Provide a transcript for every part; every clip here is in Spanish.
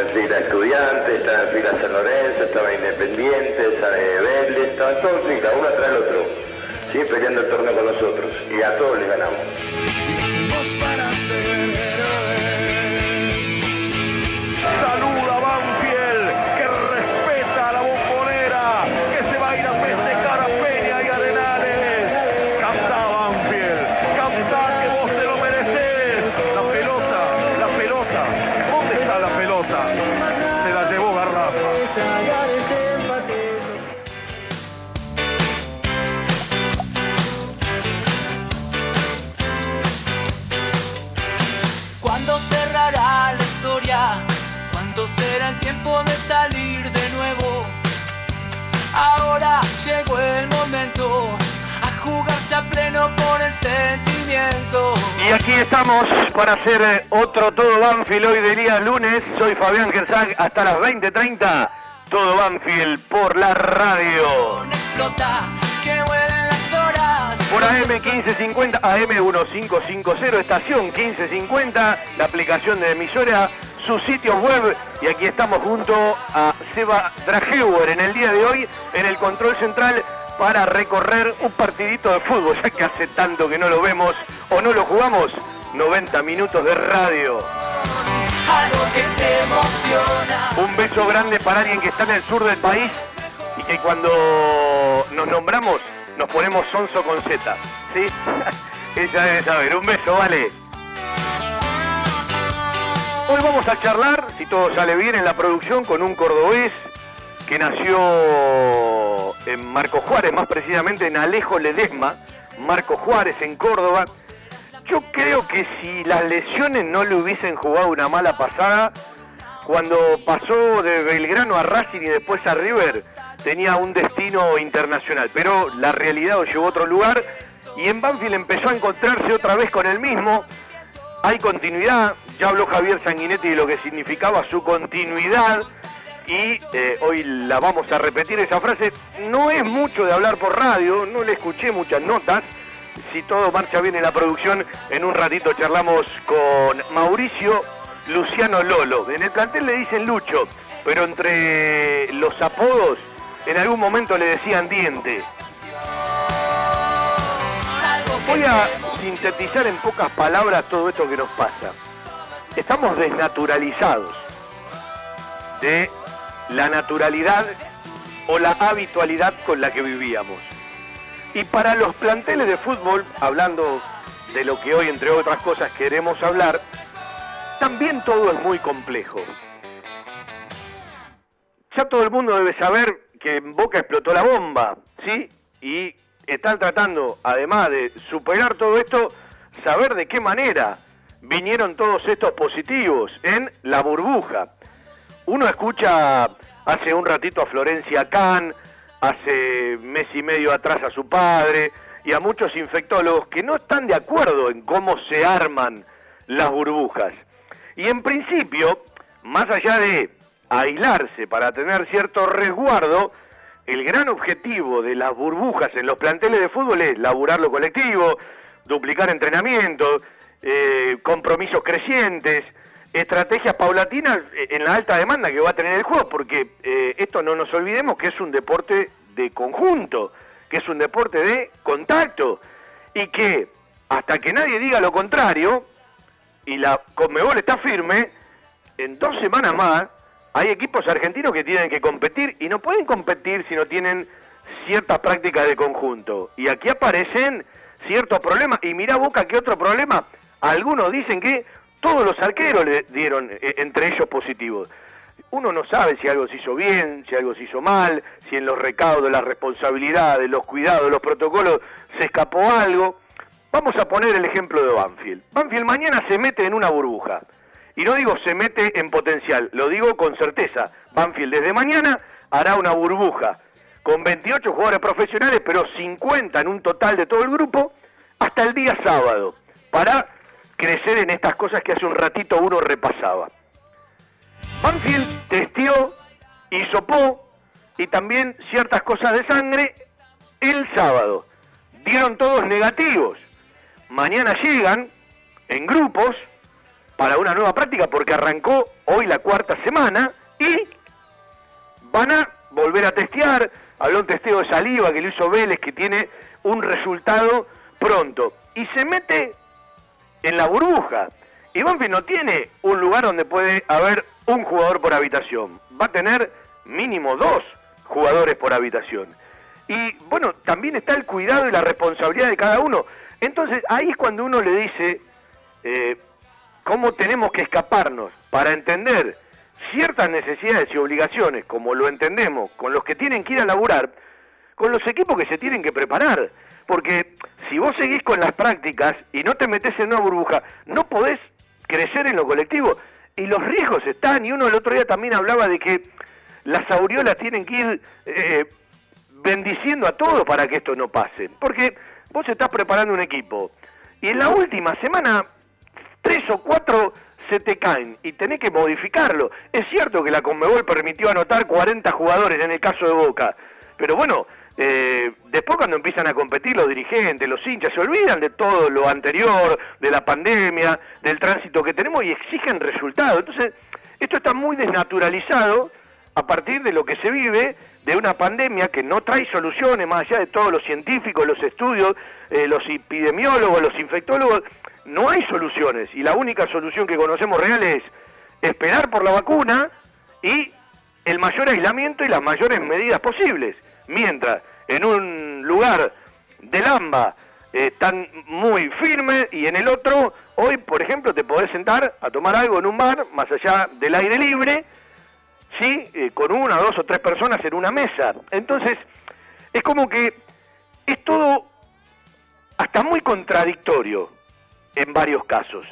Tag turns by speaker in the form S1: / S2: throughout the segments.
S1: en
S2: fila Estudiantes, estaba en fila San Lorenzo, estaba Independiente, Vélez, estaban todos en fila, uno atrás del otro, ¿sí? peleando el torneo con nosotros y a todos les ganamos.
S3: Y
S4: aquí estamos para hacer eh, otro Todo Banfield hoy de día lunes. Soy Fabián Gersag hasta las 20.30. Todo Banfield por la radio. Por AM1550, AM1550, estación 1550, la aplicación de emisora, sus sitios web. Y aquí estamos junto a Seba Drageuer en el día de hoy en el control central para recorrer un partidito de fútbol, ya que hace tanto que no lo vemos o no lo jugamos. 90 minutos de radio. Un beso grande para alguien que está en el sur del país y que cuando nos nombramos nos ponemos sonso con Z. ¿Sí? Ella debe saber. Un beso, vale. Hoy vamos a charlar, si todo sale bien en la producción, con un cordobés que nació en Marco Juárez, más precisamente en Alejo Ledesma, Marco Juárez en Córdoba. Yo creo que si las lesiones no le hubiesen jugado una mala pasada, cuando pasó de Belgrano a Racing y después a River, tenía un destino internacional, pero la realidad lo llevó a otro lugar y en Banfield empezó a encontrarse otra vez con el mismo. Hay continuidad, ya habló Javier Sanguinetti de lo que significaba su continuidad y eh, hoy la vamos a repetir esa frase. No es mucho de hablar por radio, no le escuché muchas notas. Si todo marcha bien en la producción, en un ratito charlamos con Mauricio Luciano Lolo. En el plantel le dicen Lucho, pero entre los apodos en algún momento le decían diente. Voy a sintetizar en pocas palabras todo esto que nos pasa. Estamos desnaturalizados de la naturalidad o la habitualidad con la que vivíamos. Y para los planteles de fútbol, hablando de lo que hoy, entre otras cosas, queremos hablar, también todo es muy complejo. Ya todo el mundo debe saber que en Boca explotó la bomba, ¿sí? Y están tratando, además de superar todo esto, saber de qué manera vinieron todos estos positivos en la burbuja. Uno escucha hace un ratito a Florencia Kahn, hace mes y medio atrás a su padre y a muchos infectólogos que no están de acuerdo en cómo se arman las burbujas. Y en principio, más allá de aislarse para tener cierto resguardo, el gran objetivo de las burbujas en los planteles de fútbol es laburar lo colectivo, duplicar entrenamientos, eh, compromisos crecientes, estrategias paulatinas eh, en la alta demanda que va a tener el juego, porque eh, esto no nos olvidemos que es un deporte de conjunto, que es un deporte de contacto, y que hasta que nadie diga lo contrario, y la Conmebol está firme, en dos semanas más hay equipos argentinos que tienen que competir y no pueden competir si no tienen ciertas prácticas de conjunto. Y aquí aparecen ciertos problemas. Y mira Boca, ¿qué otro problema? Algunos dicen que todos los arqueros le dieron eh, entre ellos positivos. Uno no sabe si algo se hizo bien, si algo se hizo mal, si en los recaudos, las responsabilidades, los cuidados, los protocolos se escapó algo. Vamos a poner el ejemplo de Banfield. Banfield mañana se mete en una burbuja. Y no digo se mete en potencial, lo digo con certeza. Banfield desde mañana hará una burbuja con 28 jugadores profesionales, pero 50 en un total de todo el grupo, hasta el día sábado, para crecer en estas cosas que hace un ratito uno repasaba. Banfield testió, hisopó y también ciertas cosas de sangre el sábado. Dieron todos negativos. Mañana llegan en grupos para una nueva práctica porque arrancó hoy la cuarta semana y van a volver a testear. Habló un testeo de saliva que le hizo Vélez que tiene un resultado pronto. Y se mete en la burbuja. Y Banfield no tiene un lugar donde puede haber un jugador por habitación. Va a tener mínimo dos jugadores por habitación. Y bueno, también está el cuidado y la responsabilidad de cada uno. Entonces ahí es cuando uno le dice eh, cómo tenemos que escaparnos para entender ciertas necesidades y obligaciones, como lo entendemos, con los que tienen que ir a laburar, con los equipos que se tienen que preparar. Porque si vos seguís con las prácticas y no te metes en una burbuja, no podés crecer en lo colectivo. Y los riesgos están, y uno el otro día también hablaba de que las aureolas tienen que ir eh, bendiciendo a todos para que esto no pase. Porque vos estás preparando un equipo y en la última semana tres o cuatro se te caen y tenés que modificarlo. Es cierto que la Conmebol permitió anotar 40 jugadores en el caso de Boca, pero bueno, eh, después cuando empiezan a competir los dirigentes, los hinchas, se olvidan de todo lo anterior, de la pandemia, del tránsito que tenemos y exigen resultados. Entonces, esto está muy desnaturalizado a partir de lo que se vive de una pandemia que no trae soluciones, más allá de todos los científicos, los estudios, eh, los epidemiólogos, los infectólogos, no hay soluciones. Y la única solución que conocemos real es esperar por la vacuna y el mayor aislamiento y las mayores medidas posibles. Mientras en un lugar del AMBA eh, están muy firmes y en el otro, hoy por ejemplo, te podés sentar a tomar algo en un bar, más allá del aire libre, ¿sí? Eh, con una, dos o tres personas en una mesa. Entonces, es como que es todo hasta muy contradictorio en varios casos.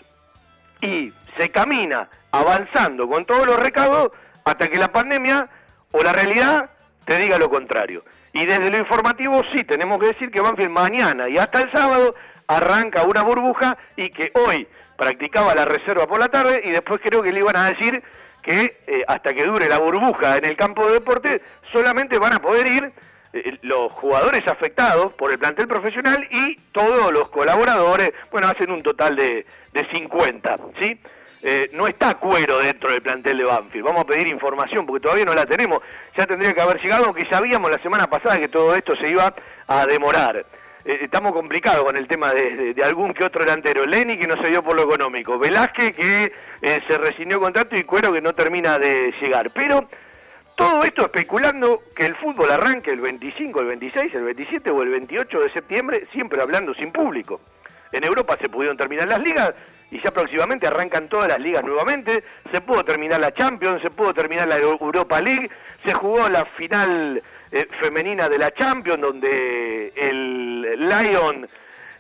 S4: y se camina avanzando con todos los recados hasta que la pandemia o la realidad te diga lo contrario. Y desde lo informativo sí tenemos que decir que Banfield mañana y hasta el sábado arranca una burbuja y que hoy practicaba la reserva por la tarde y después creo que le iban a decir que eh, hasta que dure la burbuja en el campo de deporte solamente van a poder ir eh, los jugadores afectados por el plantel profesional y todos los colaboradores, bueno, hacen un total de, de 50, ¿sí? Eh, no está cuero dentro del plantel de Banfield. Vamos a pedir información porque todavía no la tenemos. Ya tendría que haber llegado, aunque sabíamos la semana pasada que todo esto se iba a demorar. Eh, estamos complicados con el tema de, algún que otro delantero. Lenny que no se dio por lo económico. Velázquez que eh, se rescindió contrato y Cuero que no termina de llegar. Pero todo esto especulando que el fútbol arranque el 25, el 26, el 27 o el 28 de septiembre, siempre hablando sin público. En Europa se pudieron terminar las ligas y ya próximamente arrancan todas las ligas nuevamente. Se pudo terminar la Champions, se pudo terminar la Europa League, se jugó la final eh, femenina de la Champions donde el Lion,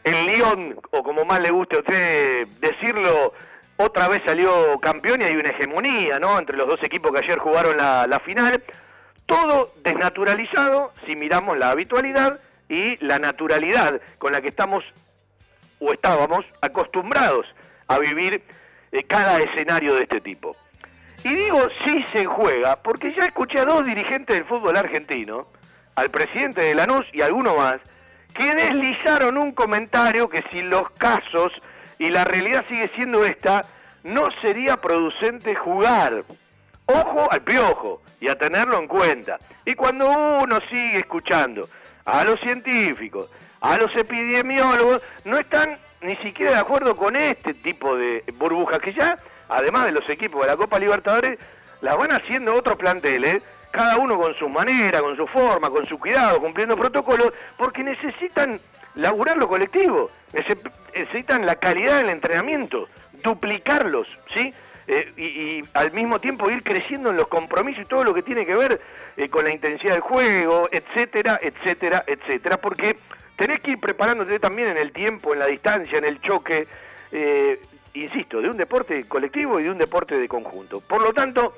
S4: el Lyon, o como más le guste a usted decirlo, otra vez salió campeón y hay una hegemonía, ¿no? Entre los dos equipos que ayer jugaron la, la final. Todo desnaturalizado si miramos la habitualidad y la naturalidad con la que estamos o estábamos acostumbrados a vivir eh, cada escenario de este tipo. Y digo si se juega, porque ya escuché a dos dirigentes del fútbol argentino, al presidente de Lanús y alguno más, que deslizaron un comentario que si los casos y la realidad sigue siendo esta, no sería producente jugar. Ojo al piojo y a tenerlo en cuenta. Y cuando uno sigue escuchando a los científicos, a los epidemiólogos, no están ni siquiera de acuerdo con este tipo de burbujas que ya, además de los equipos de la Copa Libertadores, las van haciendo otros planteles, cada uno con su manera, con su forma, con su cuidado, cumpliendo protocolos, porque necesitan laburar lo colectivo, necesitan la calidad del entrenamiento, duplicarlos, ¿sí? Eh, y, al mismo tiempo ir creciendo en los compromisos y todo lo que tiene que ver eh, con la intensidad del juego, etcétera, etcétera, etcétera, porque tenés que ir preparándote también en el tiempo, en la distancia, en el choque, eh, insisto, de un deporte colectivo y de un deporte de conjunto. Por lo tanto,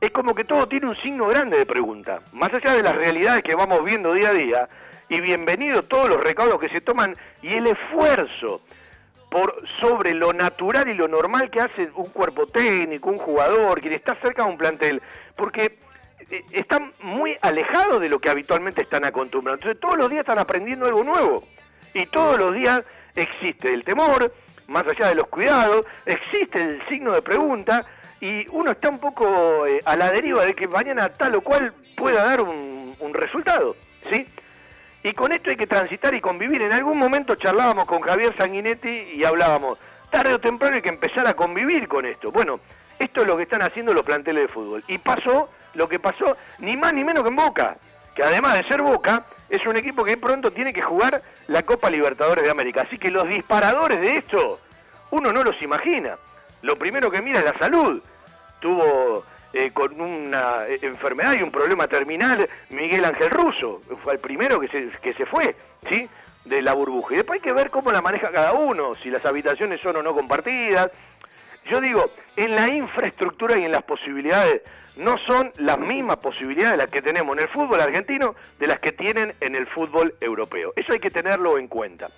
S4: es como que todo tiene un signo grande de pregunta. Más allá de las realidades que vamos viendo día a día, y bienvenido todos los recaudos que se toman y el esfuerzo por sobre lo natural y lo normal que hace un cuerpo técnico, un jugador, quien está cerca de un plantel, porque están muy alejados de lo que habitualmente están acostumbrados. Entonces todos los días están aprendiendo algo nuevo y todos los días existe el temor, más allá de los cuidados, existe el signo de pregunta y uno está un poco eh, a la deriva de que mañana tal o cual pueda dar un, un resultado, ¿sí? Y con esto hay que transitar y convivir. En algún momento charlábamos con Javier Sanguinetti y hablábamos, tarde o temprano hay que empezar a convivir con esto. Bueno, esto es lo que están haciendo los planteles de fútbol. Y pasó lo que pasó, ni más ni menos que en Boca, que además de ser Boca, es un equipo que pronto tiene que jugar la Copa Libertadores de América. Así que los disparadores de esto, uno no los imagina. Lo primero que mira es la salud. Tuvo eh, con una eh, enfermedad y un problema terminal Miguel Ángel Russo. Fue el primero que se, que se fue, ¿sí? De la burbuja. Y después hay que ver cómo la maneja cada uno, si las habitaciones son o no compartidas, yo digo, en la infraestructura y en las posibilidades, no son las mismas posibilidades las que tenemos en el fútbol argentino de las que tienen en el fútbol europeo. Eso hay que tenerlo en cuenta.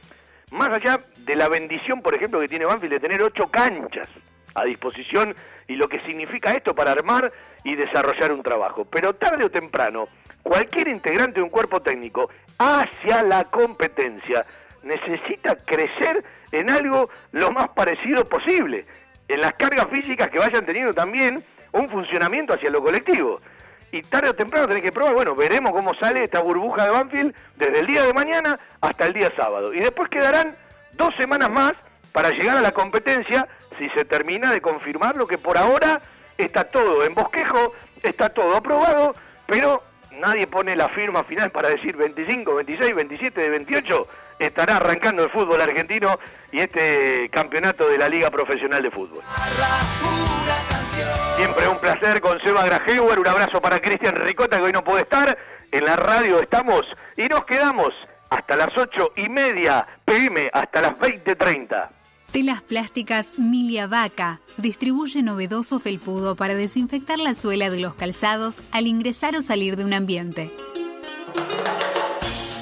S4: Más allá de la bendición, por ejemplo, que tiene Banfield de tener ocho canchas a disposición y lo que significa esto para armar y desarrollar un trabajo. Pero tarde o temprano, cualquier integrante de un cuerpo técnico hacia la competencia necesita crecer en algo lo más parecido posible en las cargas físicas que vayan teniendo también un funcionamiento hacia lo colectivo. Y tarde o temprano tenés que probar, bueno, veremos cómo sale esta burbuja de Banfield desde el día de mañana hasta el día sábado. Y después quedarán dos semanas más para llegar a la competencia si se termina de confirmar lo que por ahora está todo en bosquejo, está todo aprobado, pero nadie pone la firma final para decir 25, 26, 27 de 28 estará arrancando el fútbol argentino y este campeonato de la Liga Profesional de Fútbol. Siempre un placer con Seba Grajeuer, un abrazo para Cristian Ricota que hoy no puede estar, en la radio estamos y nos quedamos hasta las ocho y media pm, hasta las 20.30.
S5: Telas plásticas Milia Vaca distribuye novedoso felpudo para desinfectar la suela de los calzados al ingresar o salir de un ambiente.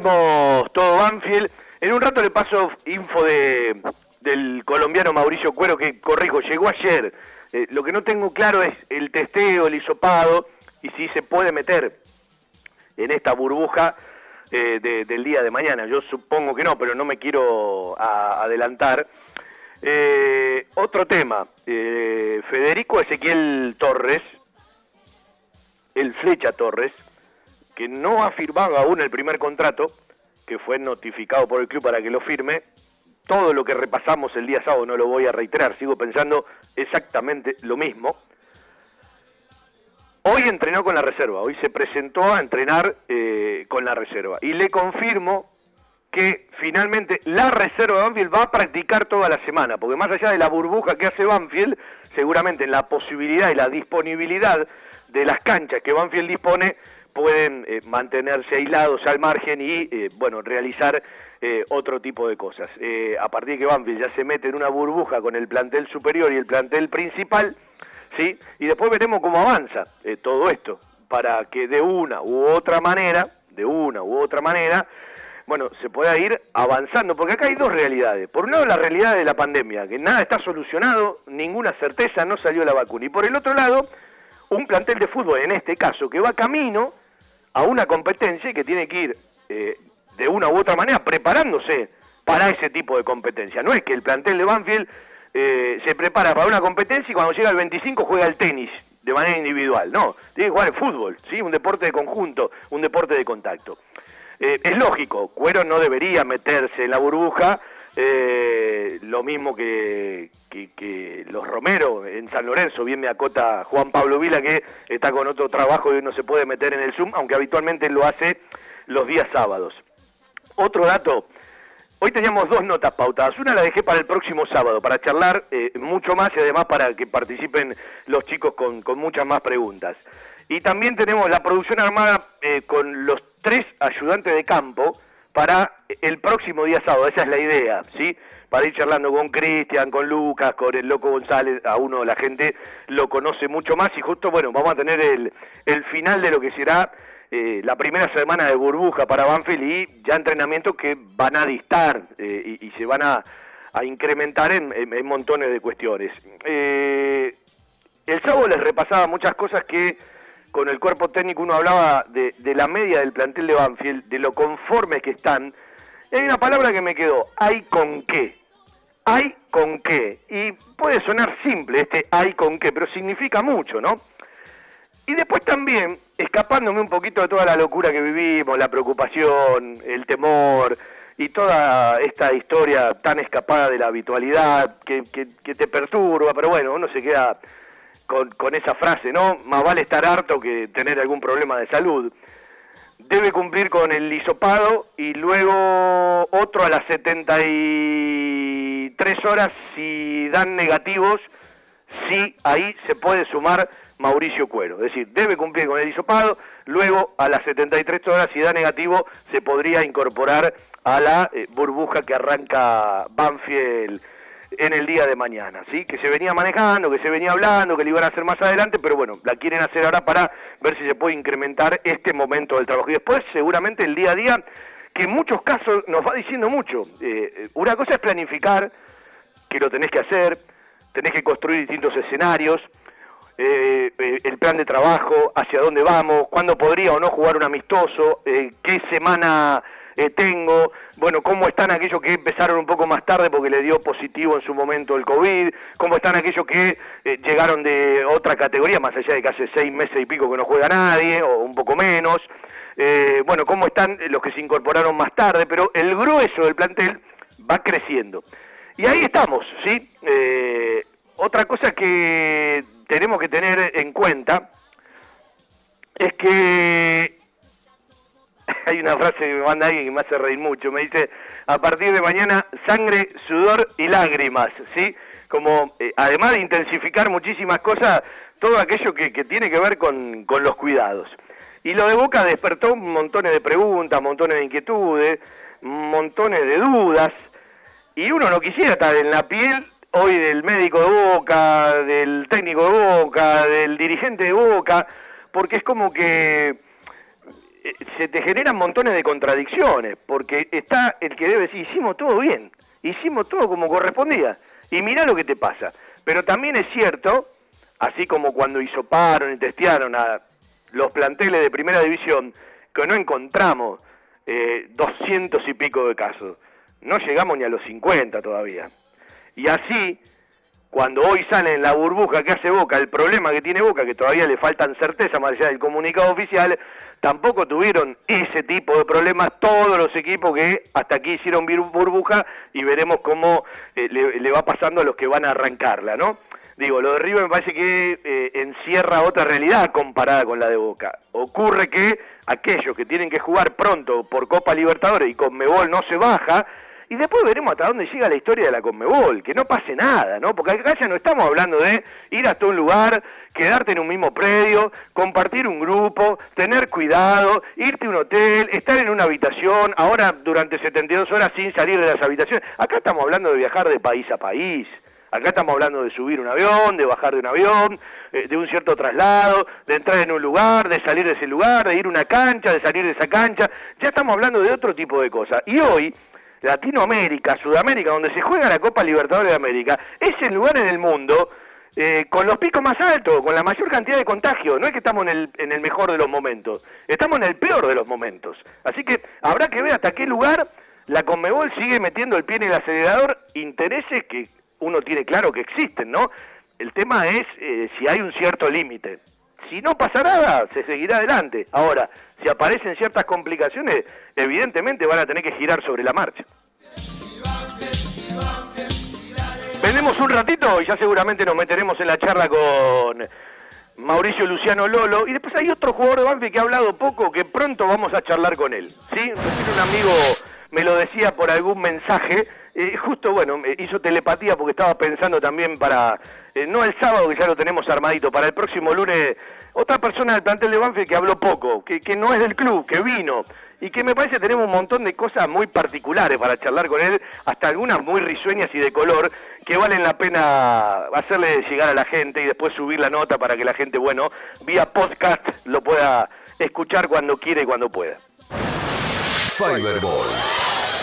S4: Todo Banfield. En un rato le paso info de, del colombiano Mauricio Cuero, que corrijo, llegó ayer. Eh, lo que no tengo claro es el testeo, el hisopado y si se puede meter en esta burbuja eh, de- del día de mañana. Yo supongo que no, pero no me quiero adelantar. Eh, otro tema, eh, Federico Ezequiel Torres, el Flecha Torres, que no ha firmado aún el primer contrato, que fue notificado por el club para que lo firme. Todo lo que repasamos el día sábado no lo voy a reiterar, sigo pensando exactamente lo mismo. Hoy entrenó con la reserva, hoy se presentó a entrenar eh, con la reserva. Y le confirmo que finalmente la reserva de Banfield va a practicar toda la semana, porque más allá de la burbuja que hace Banfield, seguramente en la posibilidad y la disponibilidad de las canchas que Banfield dispone, pueden eh, mantenerse aislados al margen y, eh, bueno, realizar eh, otro tipo de cosas. Eh, a partir de que Banfield ya se mete en una burbuja con el plantel superior y el plantel principal, ¿sí? Y después veremos cómo avanza eh, todo esto, para que de una u otra manera, de una u otra manera, bueno, se pueda ir avanzando, porque acá hay dos realidades. Por un lado, la realidad de la pandemia, que nada está solucionado, ninguna certeza, no salió la vacuna. Y por el otro lado, un plantel de fútbol, en este caso, que va camino a una competencia y que tiene que ir eh, de una u otra manera preparándose para ese tipo de competencia. No es que el plantel de Banfield eh, se prepara para una competencia y cuando llega el 25 juega al tenis de manera individual. No, tiene que jugar al fútbol, ¿sí? un deporte de conjunto, un deporte de contacto. Eh, es lógico, Cuero no debería meterse en la burbuja, eh, lo mismo que, que- que los Romero en San Lorenzo, bien me acota Juan Pablo Vila que está con otro trabajo y no se puede meter en el Zoom, aunque habitualmente lo hace los días sábados. Otro dato, hoy teníamos dos notas pautadas, una la dejé para el próximo sábado, para charlar eh, mucho más y además para que participen los chicos con, con muchas más preguntas. Y también tenemos la producción armada eh, con los tres ayudantes de campo para el próximo día sábado, esa es la idea, ¿sí? Para ir charlando con Cristian, con Lucas, con el Loco González, a uno la gente lo conoce mucho más y justo, bueno, vamos a tener el, el final de lo que será eh, la primera semana de burbuja para Banfield y ya entrenamientos que van a distar eh, y, se van a, a incrementar en, en- en montones de cuestiones. Eh, el sábado les repasaba muchas cosas que con el cuerpo técnico uno hablaba de, la media del plantel de Banfield, de lo conformes que están. Y hay una palabra que me quedó, hay con qué. Hay con qué. Y puede sonar simple este hay con qué, pero significa mucho, ¿no? Y después también, escapándome un poquito de toda la locura que vivimos, la preocupación, el temor y toda esta historia tan escapada de la habitualidad que, que- que te perturba, pero bueno, uno se queda con, con esa frase, ¿no? Más vale estar harto que tener algún problema de salud. Debe cumplir con el hisopado y luego otro a las 73 horas si dan negativos sí ahí se puede sumar Mauricio Cuero. Es decir, debe cumplir con el hisopado, luego a las 73 horas, si da negativo, se podría incorporar a la eh, burbuja que arranca Banfield en el día de mañana, ¿sí? Que se venía manejando, que se venía hablando, que le iban a hacer más adelante, pero bueno, la quieren hacer ahora para ver si se puede incrementar este momento del trabajo. Y después, seguramente, el día a día, que en muchos casos nos va diciendo mucho. Eh, una cosa es planificar, que lo tenés que hacer, tenés que construir distintos escenarios, eh, eh, el plan de trabajo, hacia dónde vamos, cuándo podría o no jugar un amistoso, eh, qué semana eh, tengo, bueno, cómo están aquellos que empezaron un poco más tarde porque le dio positivo en su momento el COVID, cómo están aquellos que eh, llegaron de otra categoría, más allá de que hace seis meses y pico que no juega nadie, o un poco menos, eh, bueno, cómo están los que se incorporaron más tarde, pero el grueso del plantel va creciendo. Y ahí estamos, ¿sí? Eh, otra cosa que tenemos que tener en cuenta es que hay una frase que me manda alguien que me hace reír mucho, me dice, a partir de mañana, sangre, sudor y lágrimas, ¿sí? Como, eh, además de intensificar muchísimas cosas, todo aquello que, que tiene que ver con, con los cuidados. Y lo de Boca despertó montones de preguntas, montones de inquietudes, montones de dudas, y uno no quisiera estar en la piel hoy del médico de Boca, del técnico de Boca, del dirigente de Boca, porque es como que se te generan montones de contradicciones, porque está el que debe decir, hicimos todo bien, hicimos todo como correspondía, y mirá lo que te pasa. Pero también es cierto, así como cuando hisoparon y testearon a los planteles de primera división, que no encontramos eh, 200 y pico de casos, no llegamos ni a los 50 todavía. Y así, cuando hoy sale en la burbuja que hace Boca, el problema que tiene Boca, que todavía le faltan certeza más allá del comunicado oficial, tampoco tuvieron ese tipo de problemas todos los equipos que hasta aquí hicieron burbuja y veremos cómo eh, le, va pasando a los que van a arrancarla, ¿no? Digo, lo de River me parece que eh, encierra otra realidad comparada con la de Boca. Ocurre que aquellos que tienen que jugar pronto por Copa Libertadores y Conmebol no se baja, y después veremos hasta dónde llega la historia de la Conmebol, que no pase nada, ¿no? Porque acá ya no estamos hablando de ir hasta un lugar, quedarte en un mismo predio, compartir un grupo, tener cuidado, irte a un hotel, estar en una habitación, ahora durante 72 horas sin salir de las habitaciones. Acá estamos hablando de viajar de país a país. Acá estamos hablando de subir un avión, de bajar de un avión, eh, de un cierto traslado, de entrar en un lugar, de salir de ese lugar, de ir a una cancha, de salir de esa cancha. Ya estamos hablando de otro tipo de cosas. Y hoy, Latinoamérica, Sudamérica, donde se juega la Copa Libertadores de América, es el lugar en el mundo eh, con los picos más altos, con la mayor cantidad de contagios. No es que estamos en el, en el mejor de los momentos, estamos en el peor de los momentos. Así que habrá que ver hasta qué lugar la Conmebol sigue metiendo el pie en el acelerador, intereses que uno tiene claro que existen, ¿no? El tema es eh, si hay un cierto límite. Si no pasa nada, se seguirá adelante. Ahora, si aparecen ciertas complicaciones, evidentemente van a tener que girar sobre la marcha. Vendemos un ratito y ya seguramente nos meteremos en la charla con Mauricio Luciano Lolo. Y después hay otro jugador de Banfield que ha hablado poco, que pronto vamos a charlar con él. ¿sí? Un amigo me lo decía por algún mensaje Eh, justo, bueno, hizo telepatía porque estaba pensando también para, eh, no el sábado que ya lo tenemos armadito, para el próximo lunes, otra persona del plantel de Banfield que habló poco, que, que no es del club, que vino, y que me parece tenemos un montón de cosas muy particulares para charlar con él, hasta algunas muy risueñas y de color, que valen la pena hacerle llegar a la gente y después subir la nota para que la gente, bueno, vía podcast lo pueda escuchar cuando quiera y cuando pueda.
S6: Fiberball.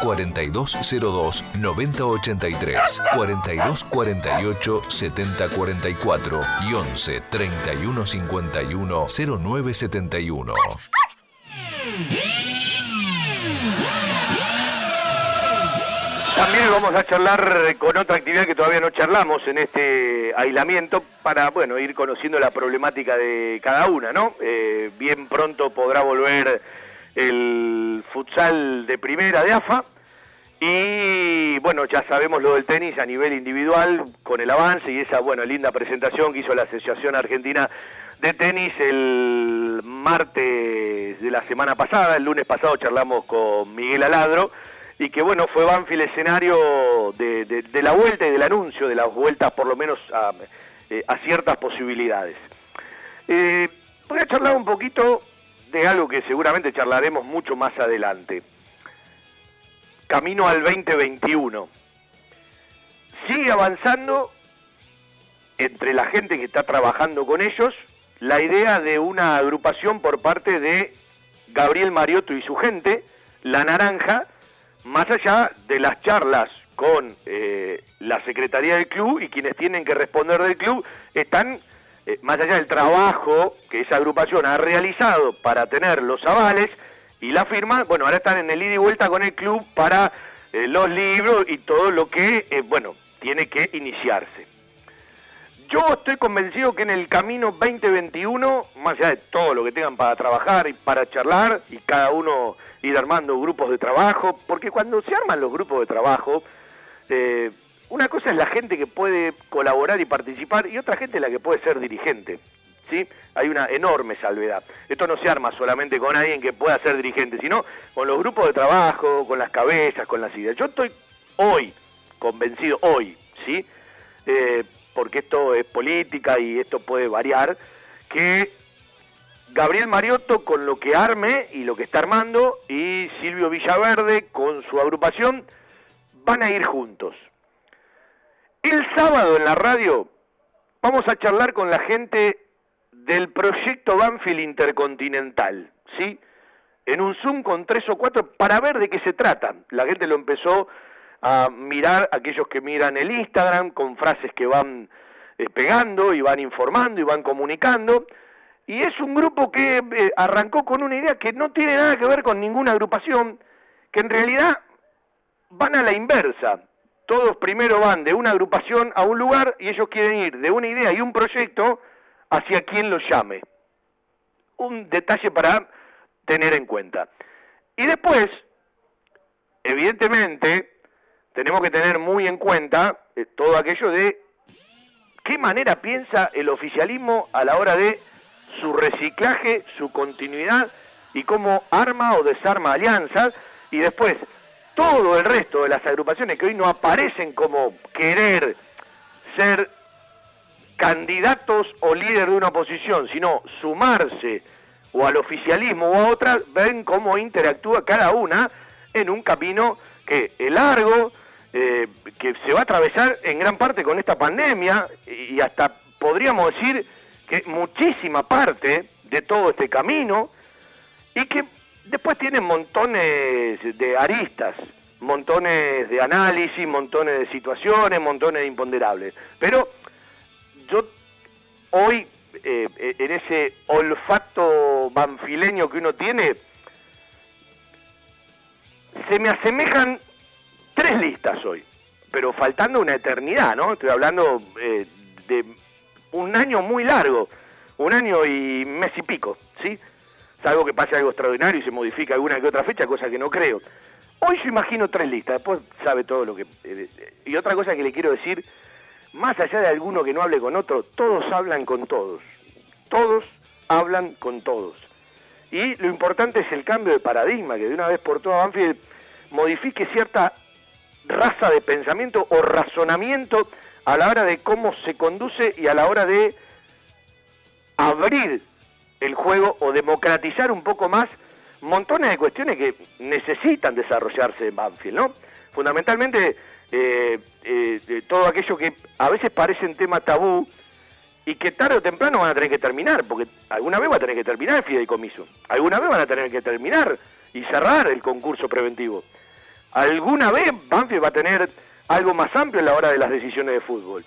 S6: 4202-9083, 4248-7044 y 11 3151 0971.
S4: También vamos a charlar con otra actividad que todavía no charlamos en este aislamiento para, bueno, ir conociendo la problemática de cada una, ¿no? Eh, bien pronto podrá volver el futsal de primera de AFA y, bueno, ya sabemos lo del tenis a nivel individual con el avance y esa, bueno, linda presentación que hizo la Asociación Argentina de Tenis el martes de la semana pasada, el lunes pasado charlamos con Miguel Aladro y que bueno, fue Banfield escenario de, de- la vuelta y del anuncio de las vueltas por lo menos a, eh, a ciertas posibilidades. Eh, voy a charlar un poquito de algo que seguramente charlaremos mucho más adelante. Camino al 2021. Sigue avanzando entre la gente que está trabajando con ellos la idea de una agrupación por parte de Gabriel Mariotto y su gente, La Naranja, más allá de las charlas con eh, la Secretaría del Club y quienes tienen que responder del club, están, eh, más allá del trabajo que esa agrupación ha realizado para tener los avales y la firma, bueno, ahora están en el ida y vuelta con el club para eh, los libros y todo lo que, eh, bueno, tiene que iniciarse. Yo estoy convencido que en el camino 2021, más allá de todo lo que tengan para trabajar y para charlar, y cada uno ir armando grupos de trabajo, porque cuando se arman los grupos de trabajo, eh, una cosa es la gente que puede colaborar y participar, y otra gente es la que puede ser dirigente. ¿sí? Hay una enorme salvedad. Esto no se arma solamente con alguien que pueda ser dirigente, sino con los grupos de trabajo, con las cabezas, con las ideas. Yo estoy hoy convencido, hoy, ¿sí? Eh, porque esto es política y esto puede variar, que Gabriel Mariotto con lo que arme y lo que está armando y Silvio Villaverde con su agrupación van a ir juntos. El sábado en la radio vamos a charlar con la gente del proyecto Banfield Intercontinental, ¿sí? en un Zoom con tres o cuatro para ver de qué se trata. La gente lo empezó a mirar, aquellos que miran el Instagram, con frases que van eh, pegando y van informando y van comunicando. Y es un grupo que eh, arrancó con una idea que no tiene nada que ver con ninguna agrupación, que en realidad van a la inversa. Todos primero van de una agrupación a un lugar y ellos quieren ir de una idea y un proyecto hacia quien los llame. Un detalle para tener en cuenta. Y después, evidentemente, tenemos que tener muy en cuenta eh, todo aquello de qué manera piensa el oficialismo a la hora de su reciclaje, su continuidad y cómo arma o desarma alianzas y después todo el resto de las agrupaciones que hoy no aparecen como querer ser candidatos o líder de una oposición, sino sumarse o al oficialismo o a otras, ven cómo interactúa cada una en un camino que es largo, eh, que se va a atravesar en gran parte con esta pandemia y hasta podríamos decir que muchísima parte de todo este camino y que después tiene montones de aristas, montones de análisis, montones de situaciones, montones de imponderables. Pero yo hoy, eh, en ese olfato banfileño que uno tiene, se me asemejan tres listas hoy, pero faltando una eternidad, ¿no? Estoy hablando eh, de un año muy largo, un año y mes y pico, ¿sí? Salvo que pase algo extraordinario y se modifica alguna que otra fecha, cosa que no creo. Hoy yo imagino tres listas, después sabe todo lo que... eh, y otra cosa que le quiero decir, más allá de alguno que no hable con otro, todos hablan con todos. Todos hablan con todos. Y lo importante es el cambio de paradigma, que de una vez por todas Banfield modifique cierta raza de pensamiento o razonamiento a la hora de cómo se conduce y a la hora de abrir el juego o democratizar un poco más montones de cuestiones que necesitan desarrollarse en Banfield, ¿no? Fundamentalmente eh, eh, todo aquello que a veces parecen tema tabú y que tarde o temprano van a tener que terminar, porque alguna vez va a tener que terminar el fideicomiso, alguna vez van a tener que terminar y cerrar el concurso preventivo. Alguna vez Banfield va a tener algo más amplio a la hora de las decisiones de fútbol.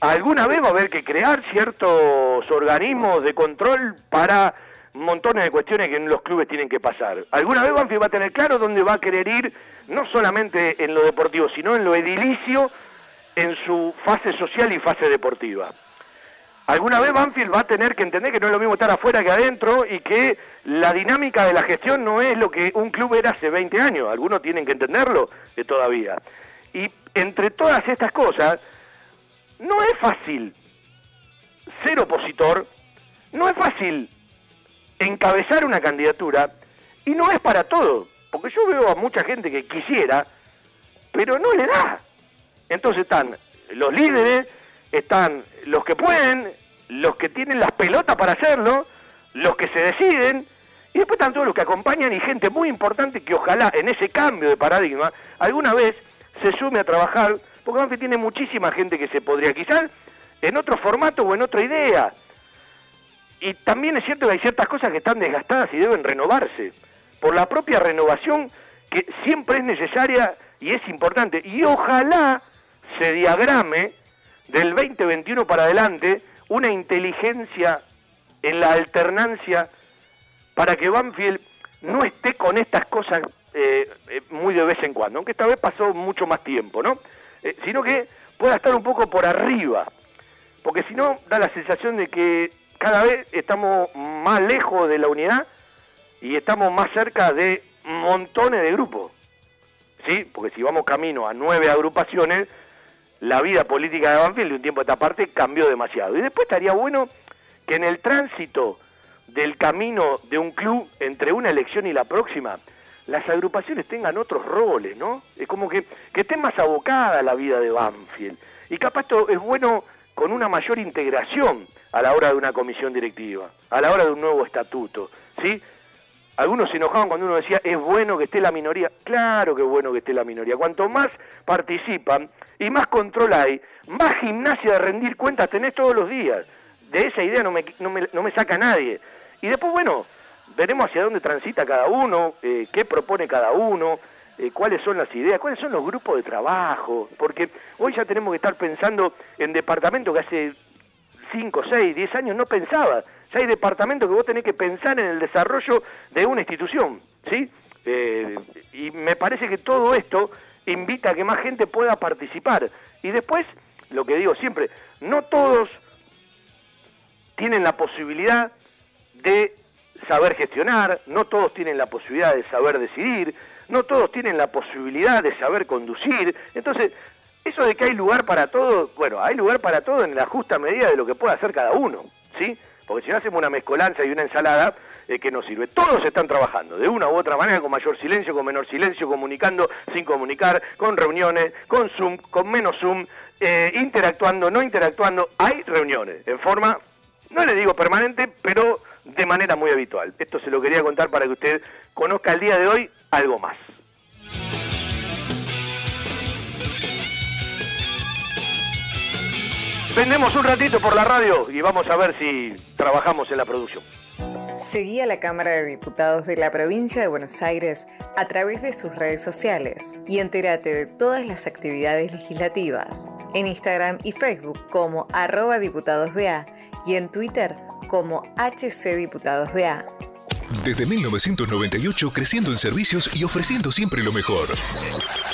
S4: Alguna vez va a haber que crear ciertos organismos de control para montones de cuestiones que los clubes tienen que pasar. Alguna vez Banfield va a tener claro dónde va a querer ir, no solamente en lo deportivo, sino en lo edilicio, en su fase social y fase deportiva. Alguna vez Banfield va a tener que entender que no es lo mismo estar afuera que adentro y que la dinámica de la gestión no es lo que un club era hace 20 años. Algunos tienen que entenderlo de todavía. Y entre todas estas cosas, no es fácil ser opositor, no es fácil encabezar una candidatura y no es para todo, porque yo veo a mucha gente que quisiera, pero no le da. Entonces están los líderes, están los que pueden, los que tienen las pelotas para hacerlo, los que se deciden, y después están todos los que acompañan y gente muy importante que ojalá en ese cambio de paradigma alguna vez se sume a trabajar, porque Banfield tiene muchísima gente que se podría quizás en otro formato o en otra idea. Y también es cierto que hay ciertas cosas que están desgastadas y deben renovarse, por la propia renovación que siempre es necesaria y es importante. Y ojalá se diagrame del 2021 para adelante una inteligencia en la alternancia para que Banfield no esté con estas cosas eh, eh, muy de vez en cuando, aunque esta vez pasó mucho más tiempo, ¿no? Eh, sino que pueda estar un poco por arriba, porque si no da la sensación de que cada vez estamos más lejos de la unidad y estamos más cerca de montones de grupos, ¿sí? Porque si vamos camino a nueve agrupaciones, la vida política de Banfield de un tiempo a esta parte cambió demasiado. Y después estaría bueno que en el tránsito del camino de un club entre una elección y la próxima, las agrupaciones tengan otros roles, ¿no? Es como que, que esté más abocada la vida de Banfield. Y capaz esto es bueno con una mayor integración a la hora de una comisión directiva, a la hora de un nuevo estatuto, ¿sí? Algunos se enojaban cuando uno decía, es bueno que esté la minoría. Claro que es bueno que esté la minoría. Cuanto más participan y más control hay, más gimnasia de rendir cuentas tenés todos los días. De esa idea no me, no me, no me saca nadie. Y después, bueno, veremos hacia dónde transita cada uno, eh, qué propone cada uno, eh, cuáles son las ideas, cuáles son los grupos de trabajo, porque hoy ya tenemos que estar pensando en departamentos que hace 5, 6, 10 años no pensaba. Ya hay departamentos que vos tenés que pensar en el desarrollo de una institución, ¿sí? Eh, y me parece que todo esto invita a que más gente pueda participar. Y después, lo que digo siempre, no todos tienen la posibilidad de saber gestionar, no todos tienen la posibilidad de saber decidir, no todos tienen la posibilidad de saber conducir. Entonces, eso de que hay lugar para todo, bueno, hay lugar para todo en la justa medida de lo que pueda hacer cada uno, ¿sí? Porque si no hacemos una mezcolanza y una ensalada, eh, que nos sirve. Todos están trabajando, de una u otra manera, con mayor silencio, con menor silencio, comunicando, sin comunicar, con reuniones, con Zoom, con menos Zoom, eh, interactuando, no interactuando. Hay reuniones, en forma, no le digo permanente, pero de manera muy habitual. Esto se lo quería contar para que usted conozca el día de hoy algo más. Vendemos un ratito por la radio y vamos a ver si trabajamos en la producción.
S7: Seguí a la Cámara de Diputados de la provincia de Buenos Aires a través de sus redes sociales y entérate de todas las actividades legislativas en Instagram y Facebook como arroba diputadosBA y en Twitter como HCDiputadosBA.
S6: Desde 1998 creciendo en servicios y ofreciendo siempre lo mejor.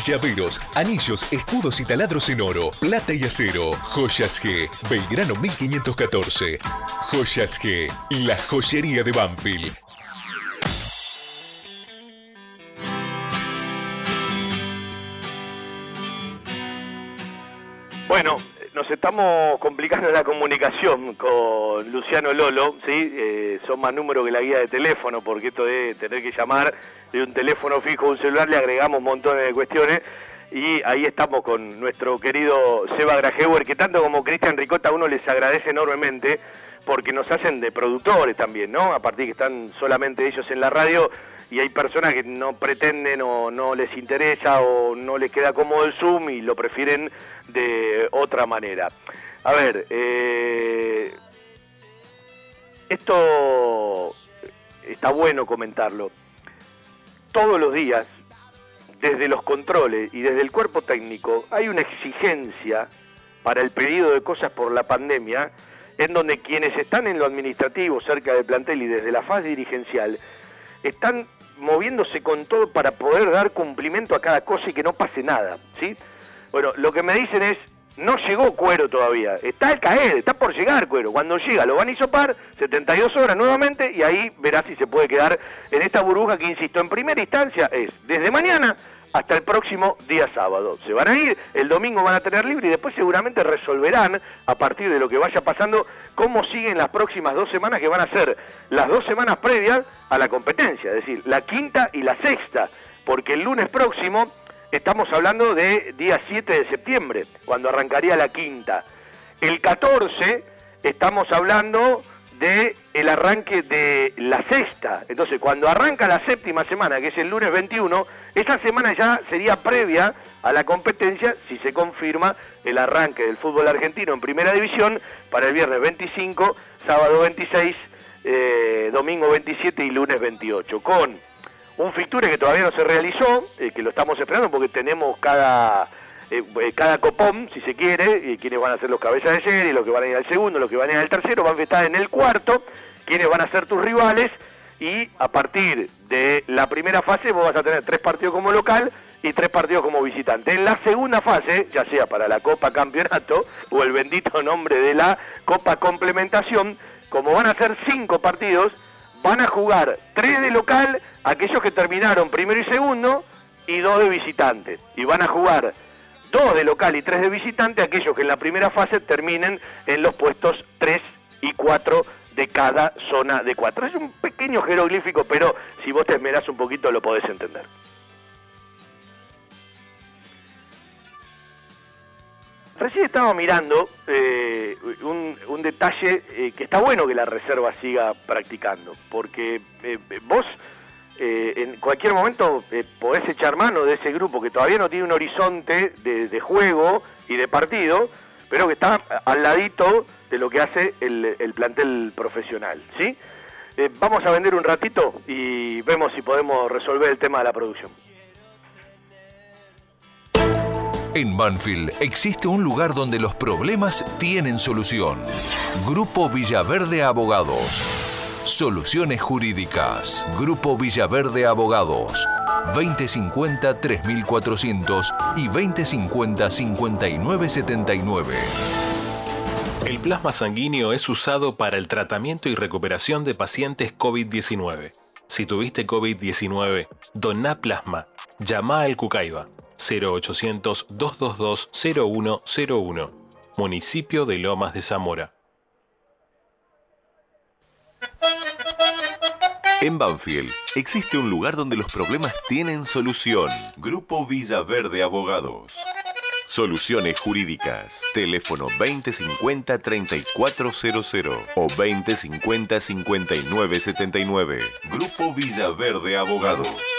S6: Llaveros, anillos, escudos y taladros en oro, plata y acero. Joyas G, Belgrano 1514. Joyas G, la joyería de Banfield.
S4: Bueno, nos estamos complicando la comunicación con Luciano Lolo, ¿sí? Eh, son más números que la guía de teléfono, porque esto de tener que llamar de un teléfono fijo un celular le agregamos montones de cuestiones. Y ahí estamos con nuestro querido Seba Grajewer, que tanto como Cristian Ricota uno les agradece enormemente porque nos hacen de productores también, ¿no? A partir que están solamente ellos en la radio y hay personas que no pretenden o no les interesa o no les queda cómodo el Zoom y lo prefieren de otra manera. A ver, eh, esto está bueno comentarlo. Todos los días, desde los controles y desde el cuerpo técnico, hay una exigencia para el pedido de cosas por la pandemia, en donde quienes están en lo administrativo, cerca del plantel y desde la fase dirigencial, están moviéndose con todo para poder dar cumplimiento a cada cosa y que no pase nada, ¿sí? Bueno, lo que me dicen es, no llegó cuero todavía, está al caer, está por llegar cuero. Cuando llega lo van a isopar, 72 horas nuevamente, y ahí verá si se puede quedar en esta burbuja que, insisto, en primera instancia es desde mañana hasta el próximo día sábado. Se van a ir, el domingo van a tener libre y después seguramente resolverán, a partir de lo que vaya pasando, cómo siguen las próximas dos semanas que van a ser las dos semanas previas a la competencia, es decir, la quinta y la sexta, porque el lunes próximo estamos hablando de día 7 de septiembre, cuando arrancaría la quinta. El 14 estamos hablando de el arranque de la sexta. Entonces, cuando arranca la séptima semana, que es el lunes 21, esa semana ya sería previa a la competencia si se confirma el arranque del fútbol argentino en primera división para el viernes 25, sábado 26, eh, domingo 27 y lunes 28, con un fixture que todavía no se realizó, eh, que lo estamos esperando porque tenemos cada eh, eh, cada copón, si se quiere, y quienes van a ser los cabezas de serie, los que van a ir al segundo, los que van a ir al tercero, van a estar en el cuarto, quienes van a ser tus rivales, y a partir de la primera fase vos vas a tener tres partidos como local y tres partidos como visitante. En la segunda fase, ya sea para la Copa Campeonato o el bendito nombre de la Copa Complementación, como van a ser cinco partidos, van a jugar tres de local, aquellos que terminaron primero y segundo, y dos de visitante. Y van a jugar dos de local y tres de visitante, aquellos que en la primera fase terminen en los puestos 3 y 4 de cada zona de cuatro. Es un pequeño jeroglífico, pero si vos te esmerás un poquito lo podés entender. Recién estaba mirando eh, un, un detalle eh, que está bueno que la reserva siga practicando, porque eh, vos eh, en cualquier momento eh, podés echar mano de ese grupo que todavía no tiene un horizonte de, de juego y de partido, pero que está al ladito de lo que hace el, el plantel profesional, ¿sí? Vamos a vender un ratito y vemos si podemos resolver el tema de la producción.
S6: En Banfield existe un lugar donde los problemas tienen solución. Grupo Villaverde Abogados. Soluciones Jurídicas. Grupo Villaverde Abogados. 2050-3400 y 2050-5979.
S8: El plasma sanguíneo es usado para el tratamiento y recuperación de pacientes COVID-19. Si tuviste COVID-19, doná plasma. Llama al Cucaiba 0800 222 0101. Municipio de Lomas de Zamora.
S9: En Banfield existe un lugar donde los problemas tienen solución. Grupo Villaverde Abogados. Soluciones jurídicas. Teléfono 2050-3400 o 2050-5979. Grupo Villaverde Abogados.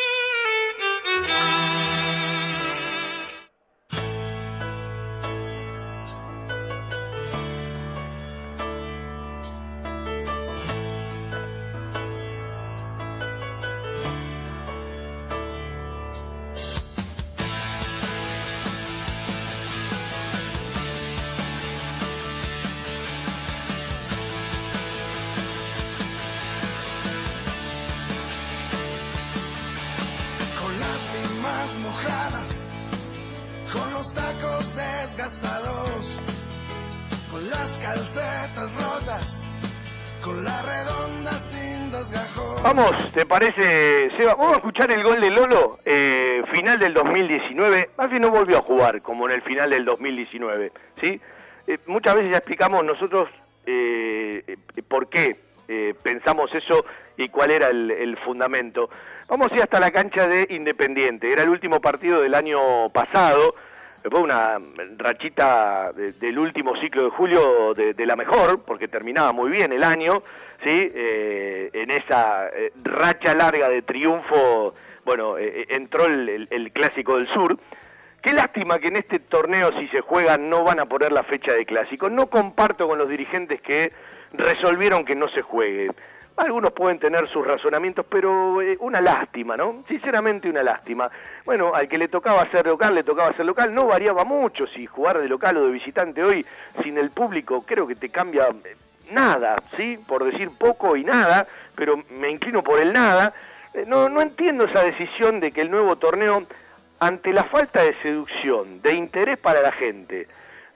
S4: Vamos, ¿te parece, Seba? Vamos a escuchar el gol de Lolo, eh, final del 2019. Banfield no volvió a jugar como en el final del 2019, ¿sí? Eh, muchas veces ya explicamos nosotros eh, eh, por qué eh, pensamos eso y cuál era el, el fundamento. Vamos a ir hasta la cancha de Independiente. Era el último partido del año pasado. Fue una rachita de- del último ciclo de julio de la mejor, porque terminaba muy bien el año, ¿sí? Eh, en esa eh, racha larga de triunfo, bueno, eh, eh, entró el, Clásico del Sur. Qué lástima que en este torneo, si se juega, no van a poner la fecha de Clásico. No comparto con los dirigentes que resolvieron que no se juegue. Algunos pueden tener sus razonamientos, pero eh, una lástima, ¿no? Sinceramente una lástima. Bueno, al que le tocaba ser local, le tocaba ser local, no variaba mucho si jugar de local o de visitante hoy sin el público, creo que te cambia nada, ¿sí? Por decir poco y nada, pero me inclino por el nada. Eh, No, no entiendo esa decisión de que el nuevo torneo, ante la falta de seducción, de interés para la gente,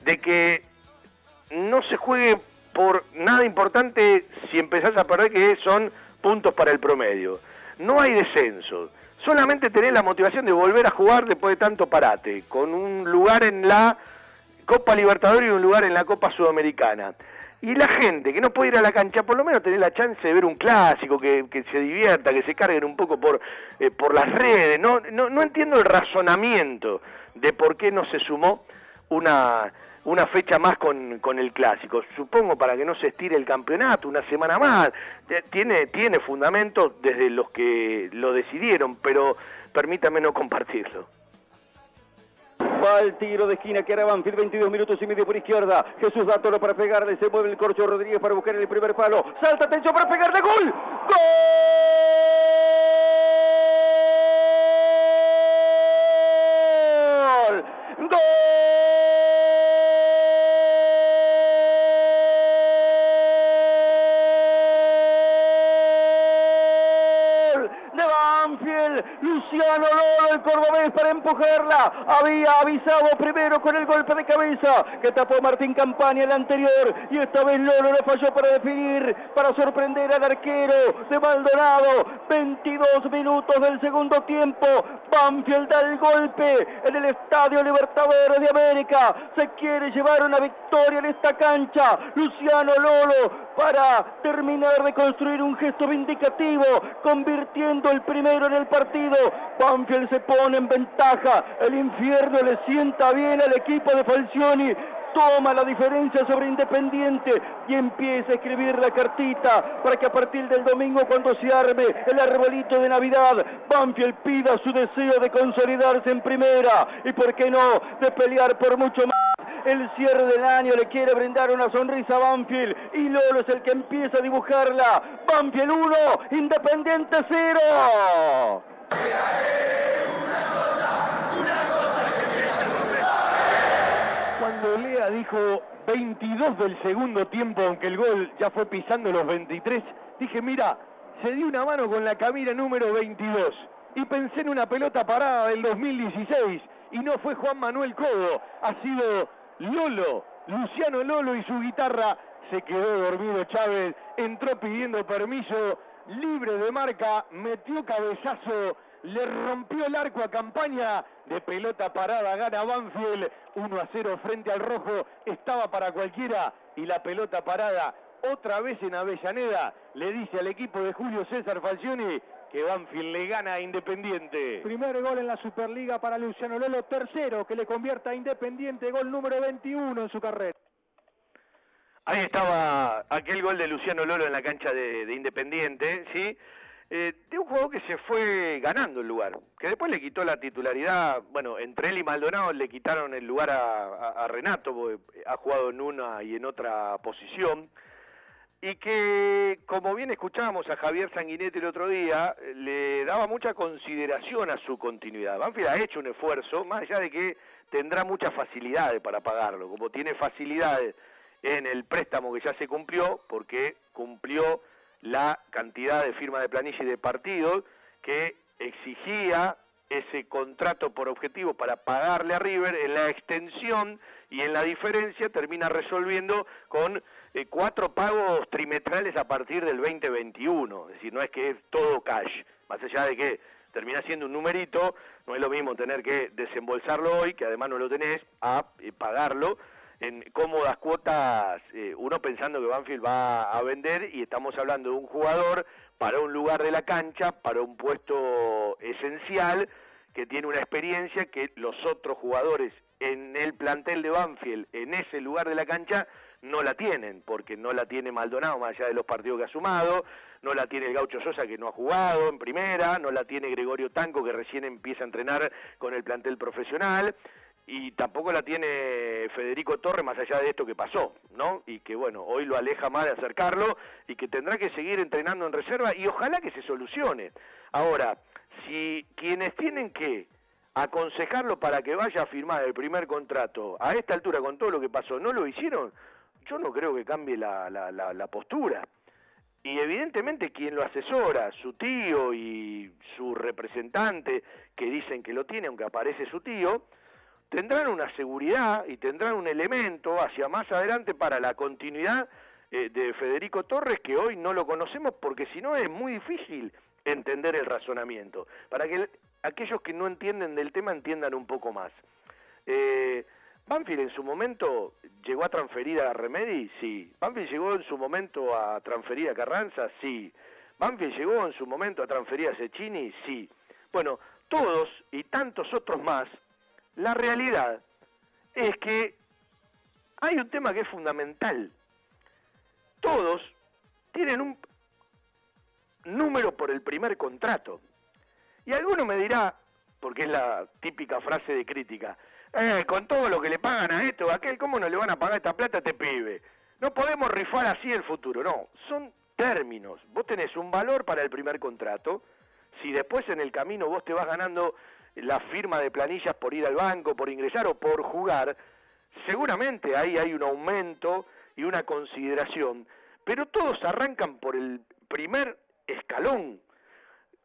S4: de que no se juegue por nada importante si empezás a perder que son puntos para el promedio. No hay descenso. Solamente tenés la motivación de volver a jugar después de tanto parate, con un lugar en la Copa Libertadores y un lugar en la Copa Sudamericana. Y la gente que no puede ir a la cancha, por lo menos tener la chance de ver un clásico, que, que se divierta, que se carguen un poco por, eh, por las redes. No, no, no entiendo el razonamiento de por qué no se sumó una, una fecha más con, con el clásico. Supongo para que no se estire el campeonato una semana más. Tiene, tiene fundamentos desde los que lo decidieron, pero permítame no compartirlo.
S10: Va el tiro de esquina que era Banfield, 22 minutos y medio por izquierda. Jesús da toro para pegarle, se mueve el corcho Rodríguez para buscar el primer palo. Salta, atención para pegarle, gol. ¡Gol! ¡Gol! Luciano Lolo, el cordobés, para empujarla. Había avisado primero con el golpe de cabeza que tapó Martín Campaña el anterior. Y esta vez Lolo no falló para definir, para sorprender al arquero de Maldonado. 22 minutos del segundo tiempo. Banfield da el golpe en el Estadio Libertadores de América. Se quiere llevar una victoria en esta cancha. Luciano Lolo para terminar de construir un gesto vindicativo, convirtiendo el primero en el partido. Banfield se pone en ventaja. El infierno le sienta bien al equipo de Falcioni toma la diferencia sobre Independiente y empieza a escribir la cartita para que a partir del domingo cuando se arme el arbolito de Navidad, Banfield pida su deseo de consolidarse en primera y por qué no, de pelear por mucho más. El cierre del año le quiere brindar una sonrisa a Banfield y Lolo es el que empieza a dibujarla. Banfield 1, Independiente 0.
S11: Cuando Lea dijo 22 del segundo tiempo, aunque el gol ya fue pisando los 23, dije, mira, se dio una mano con la camina número 22. Y pensé en una pelota parada del 2016 y no fue Juan Manuel Codo, ha sido Lolo, Luciano Lolo y su guitarra. Se quedó dormido Chávez, entró pidiendo permiso, libre de marca, metió cabezazo, le rompió el arco a campaña. De pelota parada, gana Banfield. 1 a 0 frente al rojo, estaba para cualquiera. Y la pelota parada otra vez en Avellaneda. Le dice al equipo de Julio César Falcioni que Banfield le gana a Independiente.
S12: Primer gol en la Superliga para Luciano Lolo, tercero que le convierta a Independiente, gol número 21 en su carrera.
S4: Ahí estaba aquel gol de Luciano Lolo en la cancha de, de Independiente, ¿sí? Eh, de un juego que se fue ganando el lugar, que después le quitó la titularidad, bueno, entre él y Maldonado le quitaron el lugar a, a- a Renato, porque ha jugado en una y en otra posición, y que, como bien escuchábamos a Javier Sanguinetti el otro día, le daba mucha consideración a su continuidad. Banfield ha hecho un esfuerzo, más allá de que tendrá muchas facilidades para pagarlo, como tiene facilidades en el préstamo que ya se cumplió, porque cumplió la cantidad de firma de planilla y de partidos que exigía ese contrato por objetivo para pagarle a River en la extensión y en la diferencia termina resolviendo con eh, cuatro pagos trimestrales a partir del 2021, es decir, no es que es todo cash, más allá de que termina siendo un numerito, no es lo mismo tener que desembolsarlo hoy, que además no lo tenés, a eh, pagarlo en cómodas cuotas, eh, uno pensando que Banfield va a vender y estamos hablando de un jugador para un lugar de la cancha, para un puesto esencial, que tiene una experiencia que los otros jugadores en el plantel de Banfield, en ese lugar de la cancha, no la tienen, porque no la tiene Maldonado, más allá de los partidos que ha sumado, no la tiene el Gaucho Sosa, que no ha jugado en primera, no la tiene Gregorio Tanco, que recién empieza a entrenar con el plantel profesional, y tampoco la tiene Federico Torres más allá de esto que pasó, ¿no? Y que bueno, hoy lo aleja más de acercarlo y que tendrá que seguir entrenando en reserva y ojalá que se solucione. Ahora, si quienes tienen que aconsejarlo para que vaya a firmar el primer contrato a esta altura con todo lo que pasó, no lo hicieron, yo no creo que cambie la, la, la, la postura. Y evidentemente quien lo asesora, su tío y su representante, que dicen que lo tiene, aunque aparece su tío, tendrán una seguridad y tendrán un elemento hacia más adelante para la continuidad eh, de Federico Torres que hoy no lo conocemos porque si no es muy difícil entender el razonamiento. Para que aquellos que no entienden del tema entiendan un poco más. Eh, Banfield en su momento llegó a transferir a Remedi, sí. Banfield llegó en su momento a transferir a Carranza, sí. Banfield llegó en su momento a transferir a Cecchini, sí. Bueno, todos y tantos otros más, la realidad es que hay un tema que es fundamental. Todos tienen un número por el primer contrato. Y alguno me dirá, porque es la típica frase de crítica, eh, con todo lo que le pagan a esto, a aquel, ¿cómo no le van a pagar esta plata a este pibe? No podemos rifar así el futuro, no, son términos. Vos tenés un valor para el primer contrato, si después en el camino vos te vas ganando la firma de planillas por ir al banco, por ingresar o por jugar, seguramente ahí hay un aumento y una consideración, pero todos arrancan por el primer escalón.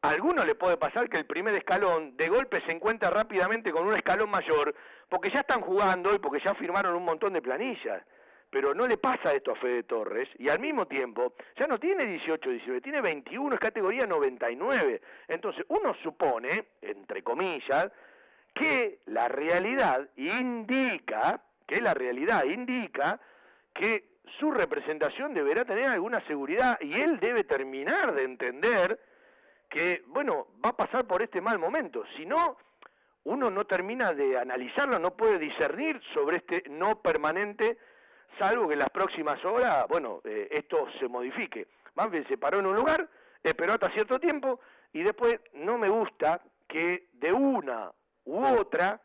S4: A alguno le puede pasar que el primer escalón de golpe se encuentra rápidamente con un escalón mayor porque ya están jugando y porque ya firmaron un montón de planillas. Pero no le pasa esto a Fede Torres y al mismo tiempo ya no tiene 18, 19, tiene 21, es categoría 99. Entonces uno supone, entre comillas, que la realidad indica, que la realidad indica que su representación deberá tener alguna seguridad y él debe terminar de entender que, bueno, va a pasar por este mal momento. Si no, uno no termina de analizarlo, no puede discernir sobre este no permanente, salvo que en las próximas horas, bueno, eh, esto se modifique. Banfield se paró en un lugar, esperó hasta cierto tiempo y después no me gusta que de una u otra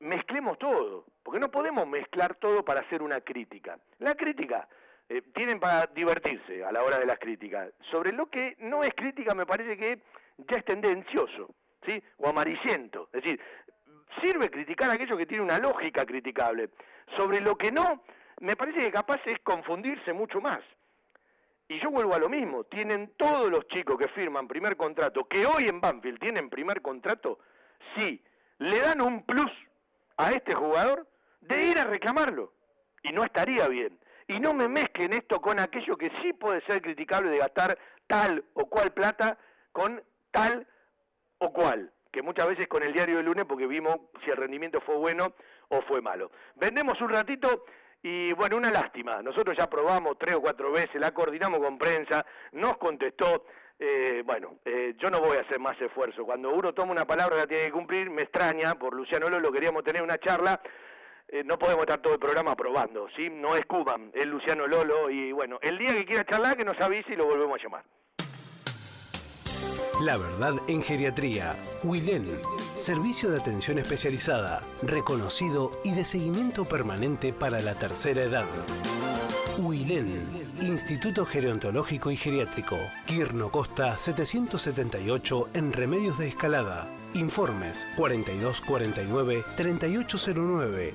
S4: mezclemos todo, porque no podemos mezclar todo para hacer una crítica. La crítica eh, tienen para divertirse a la hora de las críticas. Sobre lo que no es crítica me parece que ya es tendencioso, ¿sí? O amarillento. Es decir, sirve criticar aquello que tiene una lógica criticable. Sobre lo que no, me parece que capaz es confundirse mucho más. Y yo vuelvo a lo mismo, tienen todos los chicos que firman primer contrato, que hoy en Banfield tienen primer contrato, sí, le dan un plus a este jugador de ir a reclamarlo. Y no estaría bien y no me mezclen esto con aquello que sí puede ser criticable de gastar tal o cual plata con tal o cual, que muchas veces con el diario del lunes porque vimos si el rendimiento fue bueno o fue malo. Vendemos un ratito y bueno, una lástima, nosotros ya probamos tres o cuatro veces, la coordinamos con prensa, nos contestó, eh, bueno, eh, yo no voy a hacer más esfuerzo. Cuando uno toma una palabra la tiene que cumplir, me extraña, por Luciano Lolo queríamos tener una charla, eh, no podemos estar todo el programa probando, ¿sí? No es Cuban, es Luciano Lolo y bueno, el día que quiera charlar que nos avise y lo volvemos a llamar.
S13: La verdad en geriatría. Wilen. Servicio de atención especializada, reconocido y de seguimiento permanente para la tercera edad. Wilen. Instituto Gerontológico y Geriátrico. Quirno Costa 778 en Remedios de Escalada. Informes 4249 3809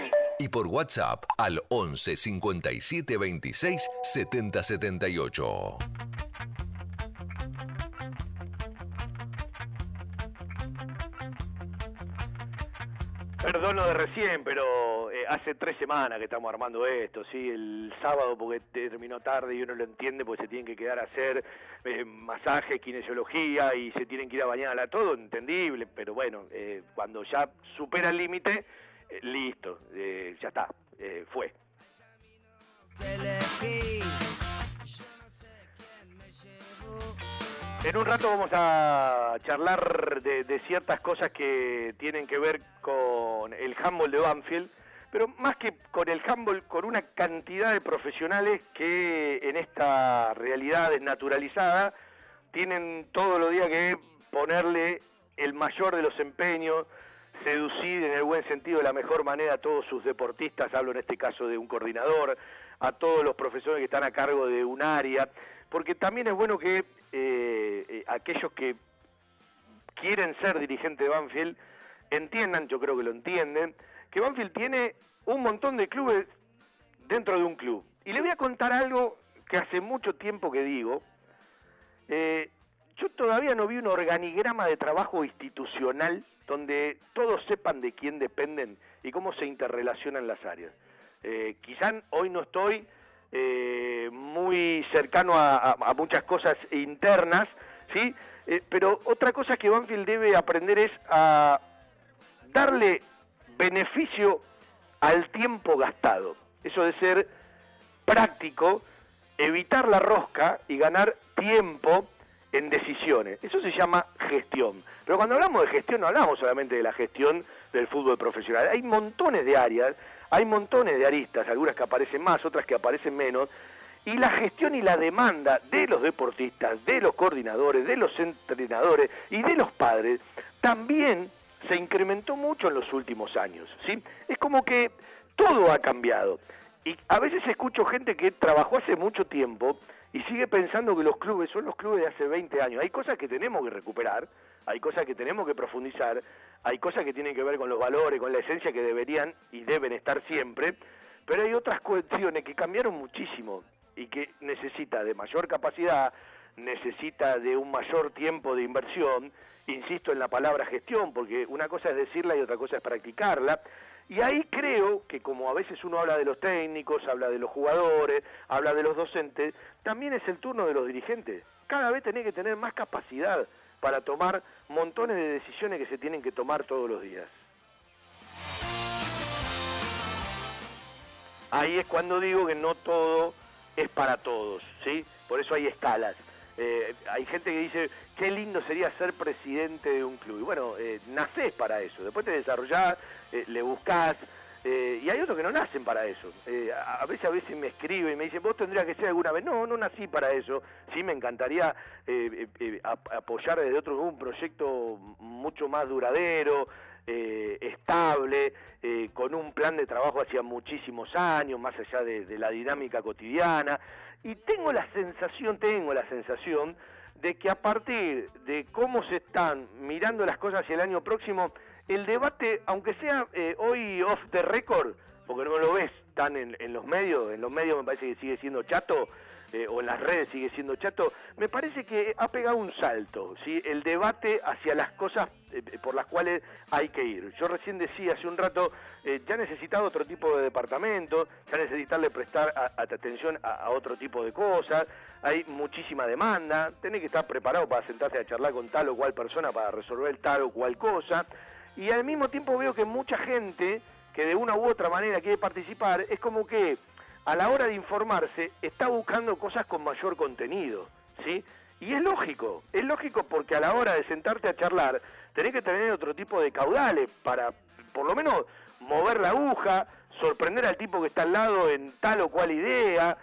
S6: y por WhatsApp al 11 57 26 70 78.
S4: Perdón lo de recién, pero eh, hace tres semanas que estamos armando esto, ¿sí? El sábado porque terminó tarde y uno lo entiende porque se tienen que quedar a hacer eh, masaje, kinesiología y se tienen que ir a bañar a todo entendible, pero bueno, eh, cuando ya supera el límite, listo, eh, ya está, eh, fue. En un rato vamos a charlar de, ciertas cosas que tienen que ver con el handball de Banfield, pero más que con el handball, con una cantidad de profesionales que en esta realidad desnaturalizada tienen todos los días que ponerle el mayor de los empeños, seducir en el buen sentido de la mejor manera a todos sus deportistas, hablo en este caso de un coordinador, a todos los profesores que están a cargo de un área, porque también es bueno que eh, eh, aquellos que quieren ser dirigentes de Banfield entiendan, yo creo que lo entienden, que Banfield tiene un montón de clubes dentro de un club. Y le voy a contar algo que hace mucho tiempo que digo. Eh, yo todavía no vi un organigrama de trabajo institucional donde todos sepan de quién dependen y cómo se interrelacionan las áreas. Eh, quizás hoy no estoy eh, muy cercano a, muchas cosas internas, ¿sí? Eh, pero otra cosa que Banfield debe aprender es a darle beneficio al tiempo gastado. Eso de ser práctico, evitar la rosca y ganar tiempo en decisiones. Eso se llama gestión. Pero cuando hablamos de gestión no hablamos solamente de la gestión del fútbol profesional. Hay montones de áreas, hay montones de aristas, algunas que aparecen más, otras que aparecen menos, y la gestión y la demanda de los deportistas, de los coordinadores, de los entrenadores y de los padres también se incrementó mucho en los últimos años, ¿sí? Es como que todo ha cambiado. Y a veces escucho gente que trabajó hace mucho tiempo y sigue pensando que los clubes son los clubes de hace 20 años. Hay cosas que tenemos que recuperar, hay cosas que tenemos que profundizar, hay cosas que tienen que ver con los valores, con la esencia que deberían y deben estar siempre, pero hay otras cuestiones que cambiaron muchísimo y que necesita de mayor capacidad, necesita de un mayor tiempo de inversión, insisto en la palabra gestión, porque una cosa es decirla y otra cosa es practicarla, y ahí creo que como a veces uno habla de los técnicos, habla de los jugadores, habla de los docentes, también es el turno de los dirigentes. Cada vez tenés que tener más capacidad para tomar montones de decisiones que se tienen que tomar todos los días. Ahí es cuando digo que no todo es para todos, ¿sí? Por eso hay escalas. Eh, hay gente que dice, qué lindo sería ser presidente de un club. Y bueno, eh, nacés para eso, después te desarrollás, eh, le buscás, eh, y hay otros que no nacen para eso. Eh, a, veces a veces me escriben y me dicen, vos tendrías que ser alguna vez. No, no nací para eso. Sí me encantaría ap- apoyar desde otro un proyecto mucho más duradero, eh, estable, eh, con un plan de trabajo hacia muchísimos años, más allá de, de la dinámica cotidiana. Y tengo la sensación, tengo la sensación de que a partir de cómo se están mirando las cosas hacia el año próximo, el debate, aunque sea eh, hoy off the record, porque no lo ves tan en, en los medios, en los medios me parece que sigue siendo chato, eh, o en las redes sigue siendo chato, me parece que ha pegado un salto, ¿sí? el debate hacia las cosas eh, por las cuales hay que ir. Yo recién decía hace un rato, eh, ya necesitado otro tipo de departamento, ya necesitarle prestar atención a, a otro tipo de cosas, hay muchísima demanda, tenés que estar preparado para sentarte a charlar con tal o cual persona para resolver tal o cual cosa, y al mismo tiempo veo que mucha gente que de una u otra manera quiere participar, es como que a la hora de informarse está buscando cosas con mayor contenido, ¿sí? Y es lógico, es lógico porque a la hora de sentarte a charlar tenés que tener otro tipo de caudales para, por lo menos, mover la aguja, sorprender al tipo que está al lado en tal o cual idea,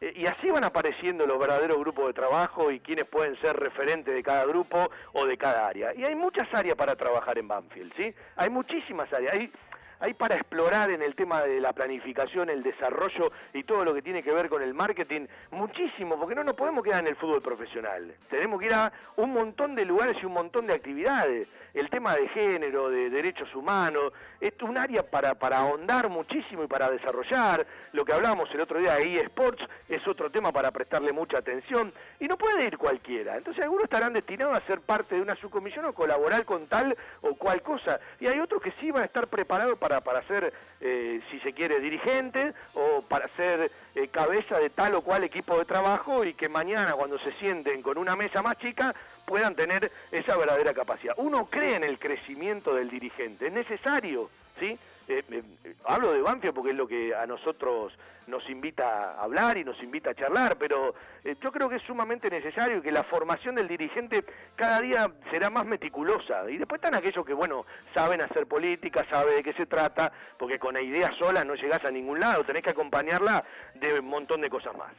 S4: eh, y así van apareciendo los verdaderos grupos de trabajo y quienes pueden ser referentes de cada grupo o de cada área. Y hay muchas áreas para trabajar en Banfield, ¿sí? Hay muchísimas áreas. Hay, hay para explorar en el tema de la planificación, el desarrollo y todo lo que tiene que ver con el marketing, muchísimo, porque no nos podemos quedar en el fútbol profesional. Tenemos que ir a un montón de lugares y un montón de actividades. El tema de género, de derechos humanos, es un área para, para ahondar muchísimo y para desarrollar. Lo que hablábamos el otro día de eSports es otro tema para prestarle mucha atención. Y no puede ir cualquiera. Entonces algunos estarán destinados a ser parte de una subcomisión o colaborar con tal o cual cosa. Y hay otros que sí van a estar preparados para, para ser, eh, si se quiere, dirigentes o para ser eh, cabeza de tal o cual equipo de trabajo y que mañana cuando se sienten con una mesa más chica puedan tener esa verdadera capacidad. Uno cree en el crecimiento del dirigente, es necesario, ¿sí? Eh, eh, hablo de Banfield porque es lo que a nosotros nos invita a hablar y nos invita a charlar, pero eh, yo creo que es sumamente necesario y que la formación del dirigente cada día será más meticulosa. Y después están aquellos que, bueno, saben hacer política, saben de qué se trata, porque con la idea sola no llegás a ningún lado, tenés que acompañarla de un montón de cosas más.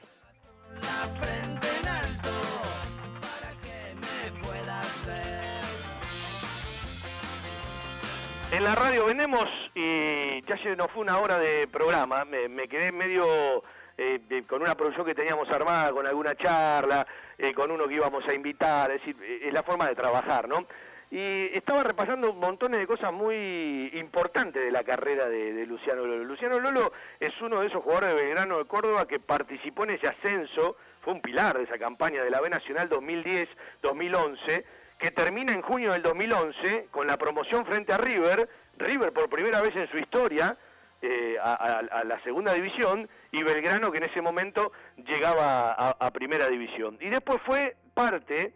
S4: En la radio vendemos y ya se nos fue una hora de programa, me, quedé medio eh, con una producción que teníamos armada, con alguna charla, eh, con uno que íbamos a invitar, es decir, eh, es la forma de trabajar, ¿no? Y estaba repasando montones de cosas muy importantes de la carrera de, de Luciano Lolo. Luciano Lolo es uno de esos jugadores de Belgrano de Córdoba que participó en ese ascenso, fue un pilar de esa campaña de la B Nacional 2010-2011, que termina en junio del 2011 con la promoción frente a River, River por primera vez en su historia, eh, a, a- a la segunda división y Belgrano que en ese momento llegaba a, primera división. Y después fue parte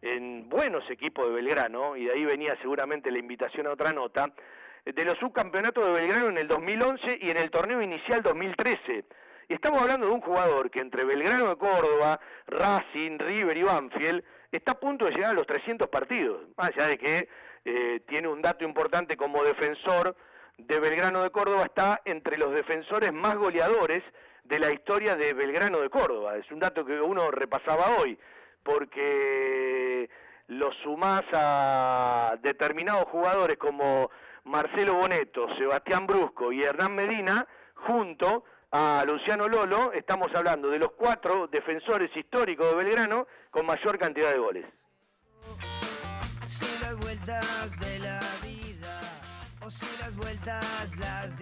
S4: en buenos equipos de Belgrano, y de ahí venía seguramente la invitación a otra nota, de los subcampeonatos de Belgrano en el 2011 y en el torneo inicial 2013. Y estamos hablando de un jugador que entre Belgrano de Córdoba, Racing, River y Banfield está a punto de llegar a los 300 partidos, más allá de que eh, tiene un dato importante como defensor de Belgrano de Córdoba está entre los defensores más goleadores de la historia de Belgrano de Córdoba. Es un dato que uno repasaba hoy, porque lo sumás a determinados jugadores como Marcelo Boneto, Sebastián Brusco y Hernán Medina, junto a Luciano Lolo, estamos hablando de los cuatro defensores históricos de Belgrano con mayor cantidad de goles.
S14: Si las vueltas las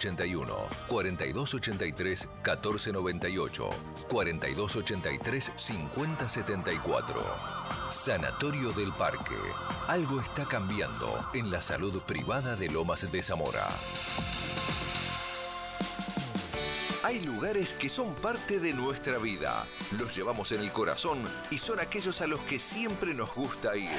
S6: 4283-5181, 4283-1498, 4283-5074. Sanatorio del Parque. Algo está cambiando en la salud privada de Lomas de Zamora. Hay lugares que son parte de nuestra vida. Los llevamos en el corazón y son aquellos a los que siempre nos gusta ir.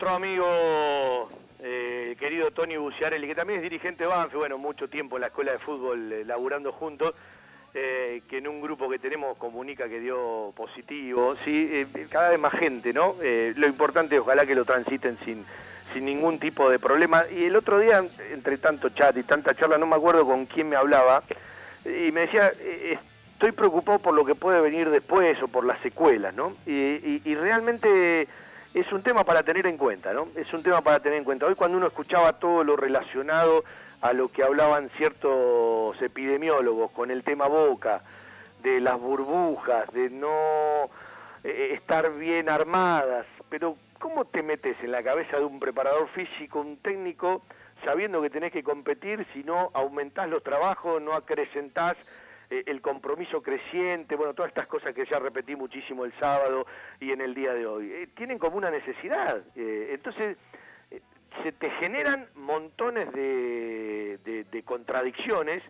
S4: Bueno, otro amigo, eh, querido Tony Buciarelli, que también es dirigente de Banfi, bueno, mucho tiempo en la escuela de fútbol eh, laburando juntos, eh, que en un grupo que tenemos comunica que dio positivo, sí, eh, cada vez más gente, ¿no? Lo importante ojalá que lo transiten sin, sin ningún tipo de problema. Y el otro día, entre tanto chat y tanta charla, no me acuerdo con quién me hablaba, y me decía, estoy preocupado por lo que puede venir después o por las secuelas, ¿no? Y, y- y realmente es un tema para tener en cuenta, ¿no? Es un tema para tener en cuenta. Hoy cuando uno escuchaba todo lo relacionado a lo que hablaban ciertos epidemiólogos con el tema boca, de las burbujas, de no eh, estar bien armadas, pero ¿cómo te metes en la cabeza de un preparador físico, un técnico, sabiendo que tenés que competir, si no aumentás los trabajos, no acrecentás eh, el compromiso creciente, bueno, todas estas cosas que ya repetí muchísimo el sábado y en el día de hoy. Eh, tienen como una necesidad. eh, entonces, se te generan montones de, de- de contradicciones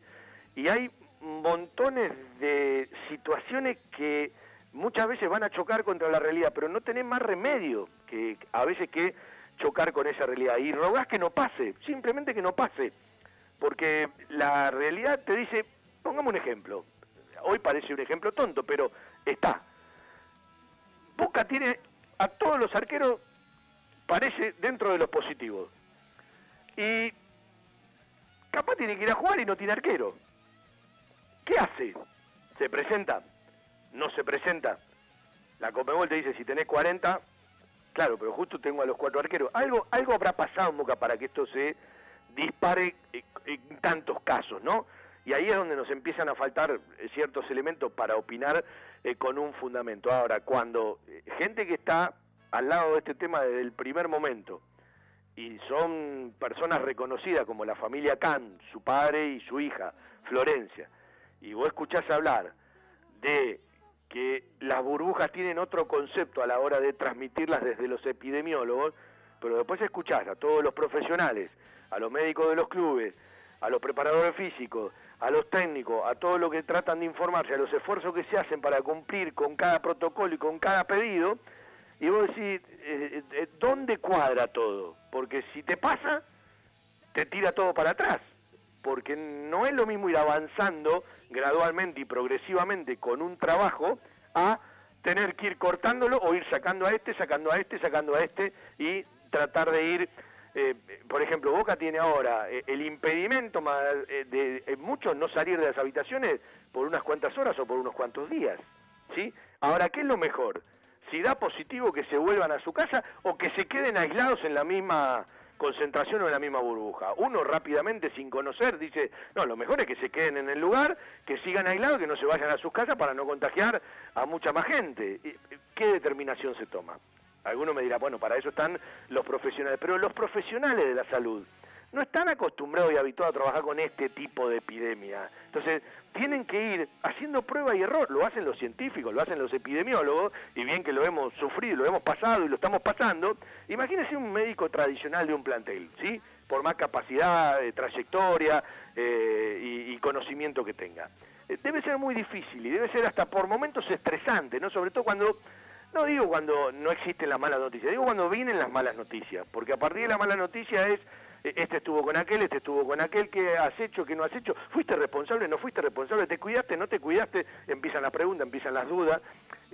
S4: y hay montones de situaciones que muchas veces van a chocar contra la realidad, pero no tenés más remedio que a veces que chocar con esa realidad. Y rogás que no pase, simplemente que no pase, porque la realidad te dice, pongamos un ejemplo, hoy parece un ejemplo tonto, pero está. Boca tiene a todos los arqueros, parece dentro de los positivos. Y capaz tiene que ir a jugar y no tiene arquero. ¿Qué hace? ¿Se presenta? ¿No se presenta? La Comebol te dice, si tenés 40, claro, pero justo tengo a los cuatro arqueros. Algo, algo habrá pasado en Boca para que esto se dispare en tantos casos, ¿no? Y ahí es donde nos empiezan a faltar eh, ciertos elementos para opinar eh, con un fundamento. Ahora, cuando eh, gente que está al lado de este tema desde el primer momento, y son personas reconocidas como la familia Khan, su padre y su hija, Florencia, y vos escuchás hablar de que las burbujas tienen otro concepto a la hora de transmitirlas desde los epidemiólogos, pero después escuchás a todos los profesionales, a los médicos de los clubes, a los preparadores físicos, a los técnicos, a todos los que tratan de informarse, a los esfuerzos que se hacen para cumplir con cada protocolo y con cada pedido, y vos decís, eh, eh, ¿dónde cuadra todo? Porque si te pasa, te tira todo para atrás. Porque no es lo mismo ir avanzando gradualmente y progresivamente con un trabajo a tener que ir cortándolo o ir sacando a este, sacando a este, sacando a este y tratar de ir eh, por ejemplo, Boca tiene ahora eh, el impedimento eh, de eh, muchos no salir de las habitaciones por unas cuantas horas o por unos cuantos días, ¿sí? Ahora, ¿qué es lo mejor? Si da positivo que se vuelvan a su casa o que se queden aislados en la misma concentración o en la misma burbuja. Uno rápidamente, sin conocer, dice, no, lo mejor es que se queden en el lugar, que sigan aislados, que no se vayan a sus casas para no contagiar a mucha más gente. ¿Y- ¿Qué determinación se toma? Alguno me dirá, bueno, para eso están los profesionales, pero los profesionales de la salud no están acostumbrados y habituados a trabajar con este tipo de epidemia. Entonces, tienen que ir haciendo prueba y error. Lo hacen los científicos, lo hacen los epidemiólogos, y bien que lo hemos sufrido, lo hemos pasado y lo estamos pasando. Imagínense un médico tradicional de un plantel, ¿sí? Por más capacidad, eh, trayectoria eh, y, y conocimiento que tenga. Eh, debe ser muy difícil y debe ser hasta por momentos estresante, ¿no? Sobre todo cuando no digo cuando no existen las malas noticias, digo cuando vienen las malas noticias, porque a partir de la mala noticia es, eh, este estuvo con aquel, este estuvo con aquel, ¿qué has hecho, qué no has hecho? ¿Fuiste responsable, no fuiste responsable? ¿Te cuidaste, no te cuidaste? Empiezan las preguntas, empiezan las dudas.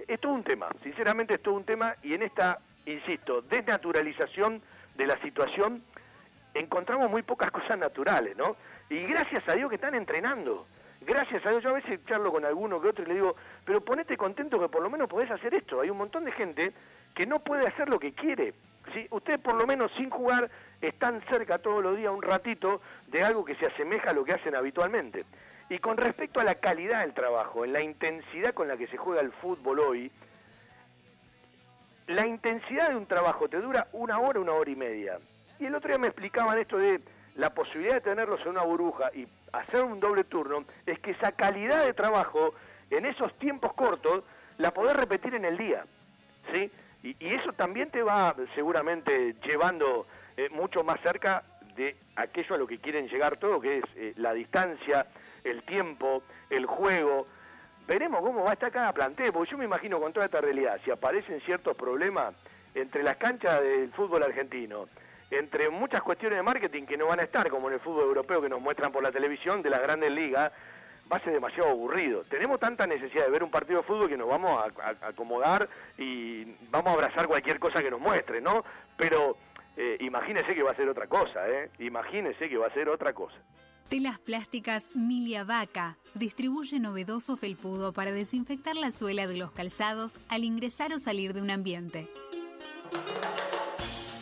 S4: Es todo un tema, sinceramente es todo un tema y en esta, insisto, desnaturalización de la situación encontramos muy pocas cosas naturales, ¿no? Y gracias a Dios que están entrenando. Gracias a Dios, yo a veces charlo con alguno que otro y le digo, pero ponete contento que por lo menos podés hacer esto. Hay un montón de gente que no puede hacer lo que quiere. ¿sí? Ustedes por lo menos sin jugar están cerca todos los días un ratito de algo que se asemeja a lo que hacen habitualmente. Y con respecto a la calidad del trabajo, en la intensidad con la que se juega el fútbol hoy, la intensidad de un trabajo te dura una hora, una hora y media. Y el otro día me explicaban esto de la posibilidad de tenerlos en una burbuja y hacer un doble turno, es que esa calidad de trabajo en esos tiempos cortos la podés repetir en el día. ¿sí? Y, eso también te va seguramente llevando eh, mucho más cerca de aquello a lo que quieren llegar todo, que es eh, la distancia, el tiempo, el juego. Veremos cómo va a estar cada plantel, porque yo me imagino con toda esta realidad, si aparecen ciertos problemas entre las canchas del fútbol argentino, entre muchas cuestiones de marketing que no van a estar, como en el fútbol europeo que nos muestran por la televisión de las grandes ligas, va a ser demasiado aburrido. Tenemos tanta necesidad de ver un partido de fútbol que nos vamos a, acomodar y vamos a abrazar cualquier cosa que nos muestre, ¿no? Pero eh, imagínese que va a ser otra cosa, ¿eh? Imagínese que va a ser otra cosa.
S5: Telas plásticas Milia Vaca distribuye novedoso felpudo para desinfectar la suela de los calzados al ingresar o salir de un ambiente.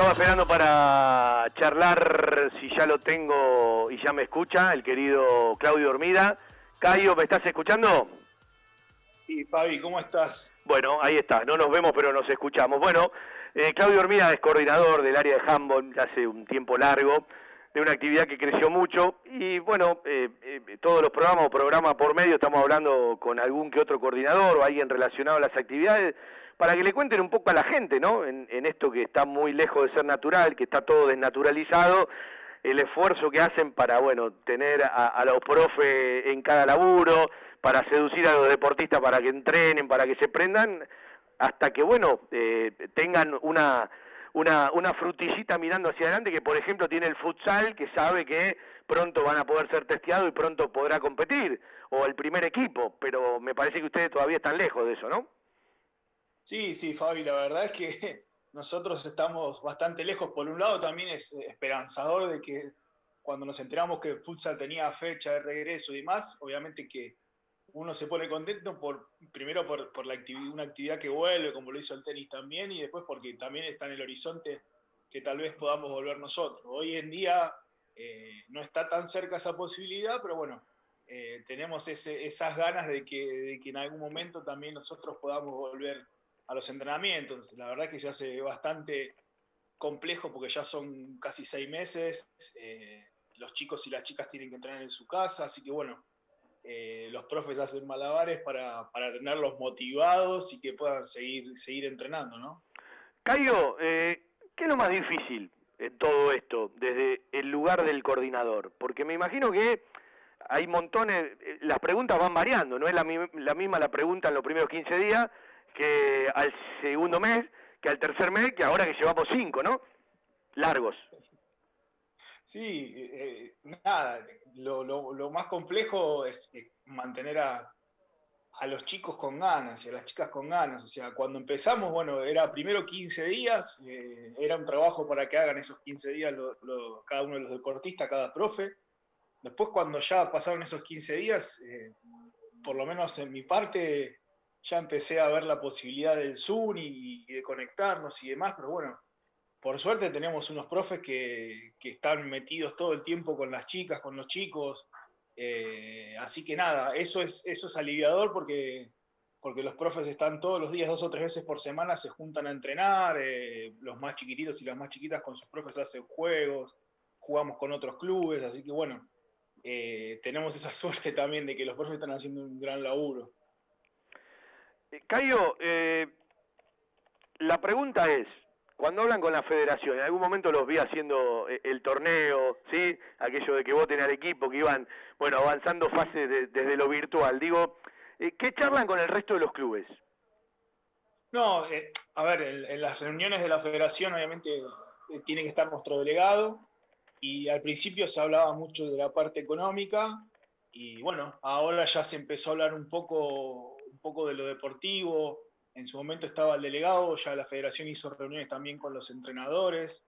S4: Estaba esperando para charlar, si ya lo tengo y ya me escucha, el querido Claudio Hormida. Cayo, ¿me estás escuchando?
S15: Y Fabi, ¿cómo estás?
S4: Bueno, ahí está, no nos vemos pero nos escuchamos. Bueno, eh, Claudio Hormida es coordinador del área de handball hace un tiempo largo, de una actividad que creció mucho y bueno, eh, eh, todos los programas o programa por medio estamos hablando con algún que otro coordinador o alguien relacionado a las actividades para que le cuenten un poco a la gente, ¿no? En, en esto que está muy lejos de ser natural, que está todo desnaturalizado, el esfuerzo que hacen para, bueno, tener a, a los profes en cada laburo, para seducir a los deportistas para que entrenen, para que se prendan, hasta que, bueno, eh, tengan una, una, una frutillita mirando hacia adelante que por ejemplo tiene el futsal que sabe que pronto van a poder ser testeados y pronto podrá competir, o el primer equipo, pero me parece que ustedes todavía están lejos de eso, ¿no?
S15: Sí, sí, Fabi, la verdad es que nosotros estamos bastante lejos. Por un lado también es esperanzador de que cuando nos enteramos que futsal tenía fecha de regreso y demás, obviamente que uno se pone contento por primero por, por la una actividad que vuelve, como lo hizo el tenis también, y después porque también está en el horizonte que tal vez podamos volver nosotros. Hoy en día eh, no está tan cerca esa posibilidad, pero bueno, eh, tenemos esas ganas de que en algún momento también nosotros podamos volver a los entrenamientos. La verdad que se hace bastante complejo porque ya son casi seis meses, eh, los chicos y las chicas tienen que entrenar en su casa, así que bueno, eh, los profes hacen malabares para, para, tenerlos motivados y que puedan seguir, seguir entrenando, ¿no?
S4: Caio, eh, ¿qué es lo más difícil en todo esto desde el lugar del coordinador? Porque me imagino que hay montones, eh, las preguntas van variando, no es la, la misma la pregunta en los primeros 15 días que al segundo mes, que al tercer mes, que ahora que llevamos cinco, ¿no? Largos.
S15: Sí, eh, nada, lo, más complejo es mantener a, a, los chicos con ganas y a las chicas con ganas. O sea, cuando empezamos, bueno, era primero 15 días, eh, era un trabajo para que hagan esos 15 días cada uno de los deportistas, cada profe. Después, cuando ya pasaron esos 15 días, eh, por lo menos en mi parte, ya empecé a ver la posibilidad del Zoom y, de conectarnos y demás, pero bueno, por suerte tenemos unos profes que, que, están metidos todo el tiempo con las chicas, con los chicos. Eh, así que nada, eso es, eso es aliviador porque, porque los profes están todos los días, dos o tres veces por semana, se juntan a entrenar. Eh, los más chiquititos y las más chiquitas con sus profes hacen juegos, jugamos con otros clubes. Así que bueno, eh, tenemos esa suerte también de que los profes están haciendo un gran laburo.
S4: Cayo, la pregunta es, cuando hablan con la federación, en algún momento los vi haciendo eh, el torneo, ¿sí? Aquello de que voten al equipo, que iban, bueno, avanzando fases de, desde lo virtual. Digo, eh, ¿qué charlan con el resto de los clubes?
S15: No, eh, a ver, en, las reuniones de la federación obviamente eh, tiene que estar nuestro delegado y al principio se hablaba mucho de la parte económica y bueno, ahora ya se empezó a hablar un poco, poco de lo deportivo, en su momento estaba el delegado, ya la federación hizo reuniones también con los entrenadores,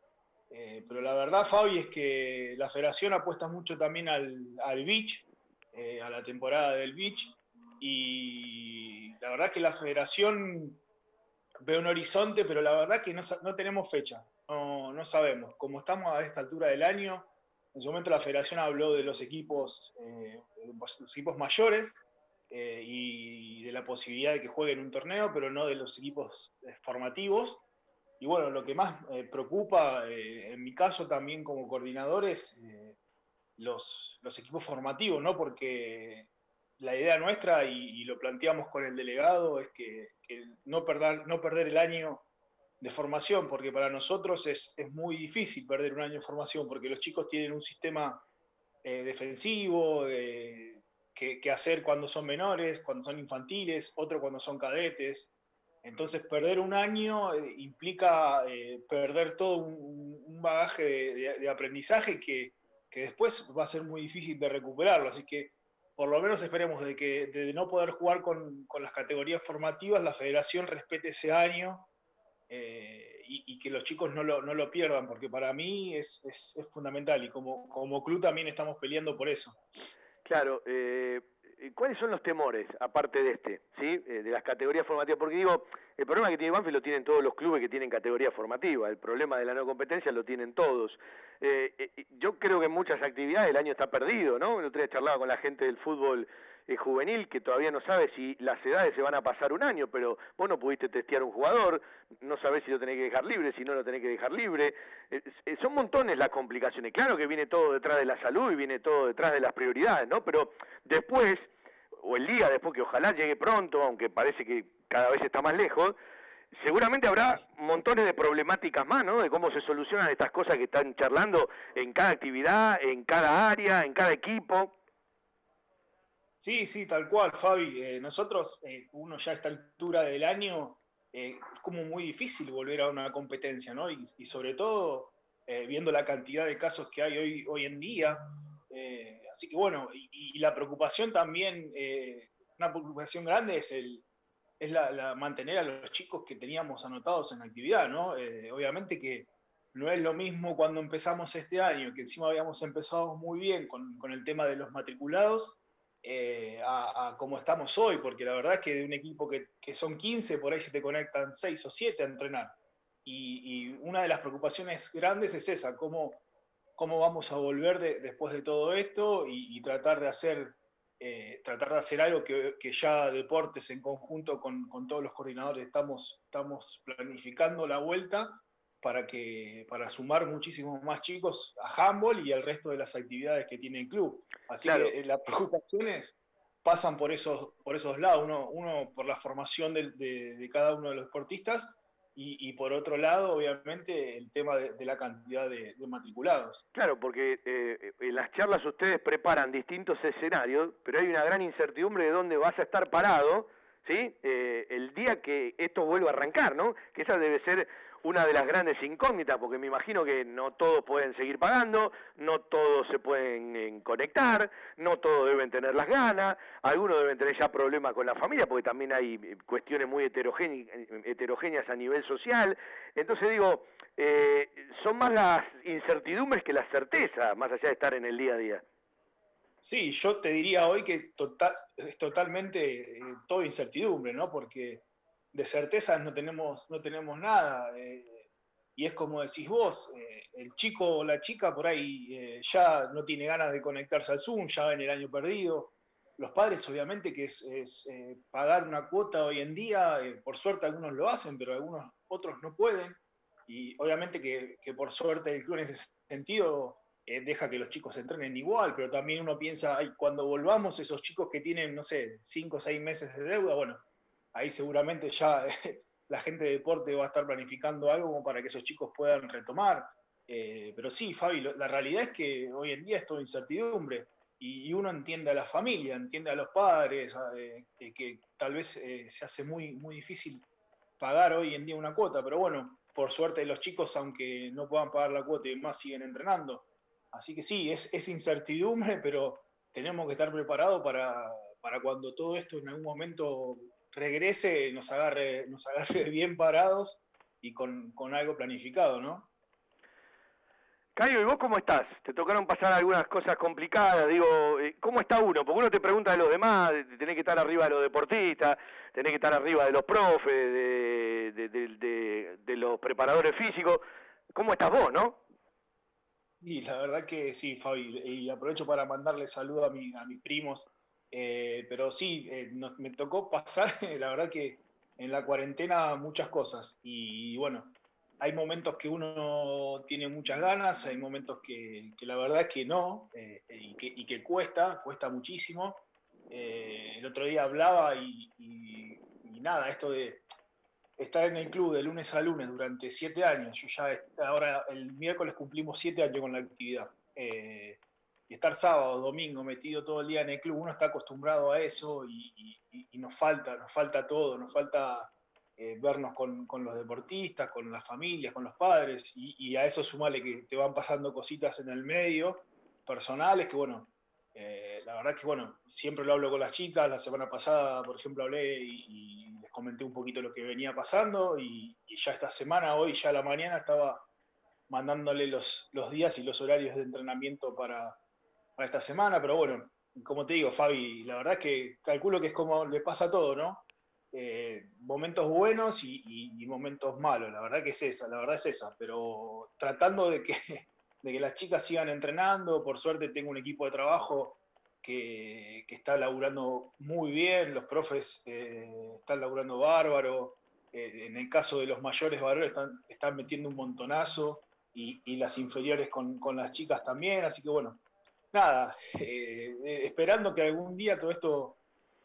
S15: eh, pero la verdad, Fabi, es que la federación apuesta mucho también al, al beach, eh, a la temporada del beach, y la verdad que la federación ve un horizonte, pero la verdad que no, no tenemos fecha, no, no, sabemos. Como estamos a esta altura del año, en su momento la federación habló de los equipos, eh, los equipos mayores, eh, y de la posibilidad de que jueguen un torneo, pero no de los equipos eh, formativos. Y bueno, lo que más eh, preocupa, eh, en mi caso también como coordinador, es eh, los, equipos formativos, ¿no? Porque la idea nuestra, y, lo planteamos con el delegado, es que, que, no, perder, no perder el año de formación, porque para nosotros es, es muy difícil perder un año de formación, porque los chicos tienen un sistema defensivo, de que, que, hacer cuando son menores, cuando son infantiles, otro cuando son cadetes. Entonces, perder un año eh, implica eh, perder todo un, un bagaje de, de, de aprendizaje que, que, después va a ser muy difícil de recuperarlo. Así que, por lo menos esperemos de que de no poder jugar con, con las categorías formativas, la federación respete ese año eh, y, y, que los chicos no lo, no lo pierdan, porque para mí es, es, es fundamental y como, como club también estamos peleando por eso.
S4: Claro, eh, ¿cuáles son los temores, aparte de este, ¿sí? Eh, de las categorías formativas? Porque digo, el problema que tiene Banfield lo tienen todos los clubes que tienen categoría formativa, el problema de la no competencia lo tienen todos. Eh, eh yo creo que en muchas actividades el año está perdido, ¿no? El otro día charlaba con la gente del fútbol eh, juvenil que todavía no sabe si las edades se van a pasar un año, pero vos no pudiste testear un jugador, no sabés si lo tenés que dejar libre, si no lo tenés que dejar libre. Son montones las complicaciones. Claro que viene todo detrás de la salud y viene todo detrás de las prioridades, ¿no? Pero después, o el día después que ojalá llegue pronto, aunque parece que cada vez está más lejos, seguramente habrá montones de problemáticas más, ¿no? De cómo se solucionan estas cosas que están charlando en cada actividad, en cada área, en cada equipo.
S15: Sí, sí, tal cual, Fabi. Eh, nosotros, eh, uno ya a esta altura del año, eh, es como muy difícil volver a una competencia, ¿no? Y, y sobre todo eh, viendo la cantidad de casos que hay hoy, hoy en día. Eh, así que bueno, y, y la preocupación también, eh, una preocupación grande es el, es la, la mantener a los chicos que teníamos anotados en actividad, ¿no? Obviamente que no es lo mismo cuando empezamos este año, que encima habíamos empezado muy bien con, con el tema de los matriculados, eh, a, a estamos hoy, porque la verdad es que de un equipo que, que son 15, por ahí se te conectan 6 o 7 a entrenar. Y, y una de las preocupaciones grandes es esa, cómo, cómo vamos a volver de- después de todo esto y, y tratar de hacer eh, tratar de hacer algo que, que ya deportes en conjunto con, con todos los coordinadores estamos, estamos planificando la vuelta para que para sumar muchísimos más chicos a handball y al resto de las actividades que tiene el club. Así
S4: Claro.
S15: que eh, las preocupaciones pasan por esos, por esos lados, uno, uno por la formación del- de, de cada uno de los deportistas y, y por otro lado, obviamente, el tema de, de la cantidad de, de matriculados.
S4: Claro, porque eh, en las charlas ustedes preparan distintos escenarios, pero hay una gran incertidumbre de dónde vas a estar parado, ¿sí? Eh, el día que esto vuelva a arrancar, ¿no? Que esa debe ser una de las grandes incógnitas, porque me imagino que no todos pueden seguir pagando, no todos se pueden eh, conectar, no todos deben tener las ganas, algunos deben tener ya problemas con la familia, porque también hay eh, cuestiones muy heterogéne- heterogéneas a nivel social. Entonces digo, eh, son más las incertidumbres que las certezas, más allá de estar en el día a día.
S15: Sí, yo te diría hoy que es totalmente eh, todo incertidumbre, ¿no? Porque de certezas no tenemos, no tenemos nada. eh, y es como decís vos, eh, el chico o la chica por ahí eh, ya no tiene ganas de conectarse al Zoom, ya ven el año perdido. Los padres, obviamente, que es, pagar una cuota hoy en día, por suerte algunos lo hacen, pero algunos otros no pueden. Y obviamente que, que por suerte el club en ese sentido deja que los chicos entrenen igual, pero también uno piensa, ay, cuando volvamos esos chicos que tienen, no sé, cinco o seis meses de deuda, bueno, ahí seguramente ya la gente de deporte va a estar planificando algo para que esos chicos puedan retomar. Eh, pero sí, Fabi, la realidad es que hoy en día es todo incertidumbre y, uno entiende a la familia, entiende a los padres, eh, que, que tal vez eh, se hace muy, muy difícil pagar hoy en día una cuota, pero bueno, por suerte los chicos, aunque no puedan pagar la cuota y más, siguen entrenando. Así que sí, es, es incertidumbre, pero tenemos que estar preparados para, para cuando todo esto en algún momento regrese, nos agarre, nos agarre bien parados y con, con algo planificado, ¿no?
S4: Cayo, ¿y vos cómo estás? ¿Te tocaron pasar algunas cosas complicadas? Digo, eh, ¿cómo está uno? Porque uno te pregunta de los demás, de- tenés que estar arriba de los deportistas, tenés que estar arriba de los profes, de, de- de- de- de los preparadores físicos. ¿Cómo estás vos, no?
S15: Y la verdad que sí, Fabi, y aprovecho para mandarle saludo a, mi- a mis primos, eh, pero sí, eh, me tocó pasar, la verdad que en la cuarentena muchas cosas, y bueno, hay momentos que uno tiene muchas ganas, hay momentos que, la verdad que no, eh, y, que, cuesta, cuesta muchísimo. Eh, el otro día hablaba y, y- nada, esto de estar en el club de lunes a lunes durante siete años, yo ya ahora el miércoles cumplimos siete años con la actividad. Estar sábado, domingo metido todo el día en el club, uno está acostumbrado a eso y, nos falta, nos falta todo, nos falta eh, vernos con, los deportistas, con las familias, con los padres, y, a eso sumale que te van pasando cositas en el medio, personales, que bueno, eh, la verdad que bueno, siempre lo hablo con las chicas, la semana pasada, por ejemplo, hablé y, les comenté un poquito lo que venía pasando, y, y ya esta semana, hoy ya a la mañana, estaba mandándole los, los días y los horarios de entrenamiento para, para esta semana, pero bueno, como te digo, Fabi, la verdad es que calculo que es como le pasa a todo, ¿no? Eh, momentos buenos y, momentos malos, la verdad que es esa, la verdad es esa, pero tratando de que, de que las chicas sigan entrenando, por suerte tengo un equipo de trabajo que, que está laburando muy bien, los profes eh, están laburando bárbaro, eh, en el caso de los mayores varones están, están metiendo un montonazo y, y las inferiores con, con las chicas también, así que bueno, nada, eh, eh, esperando que algún día todo esto,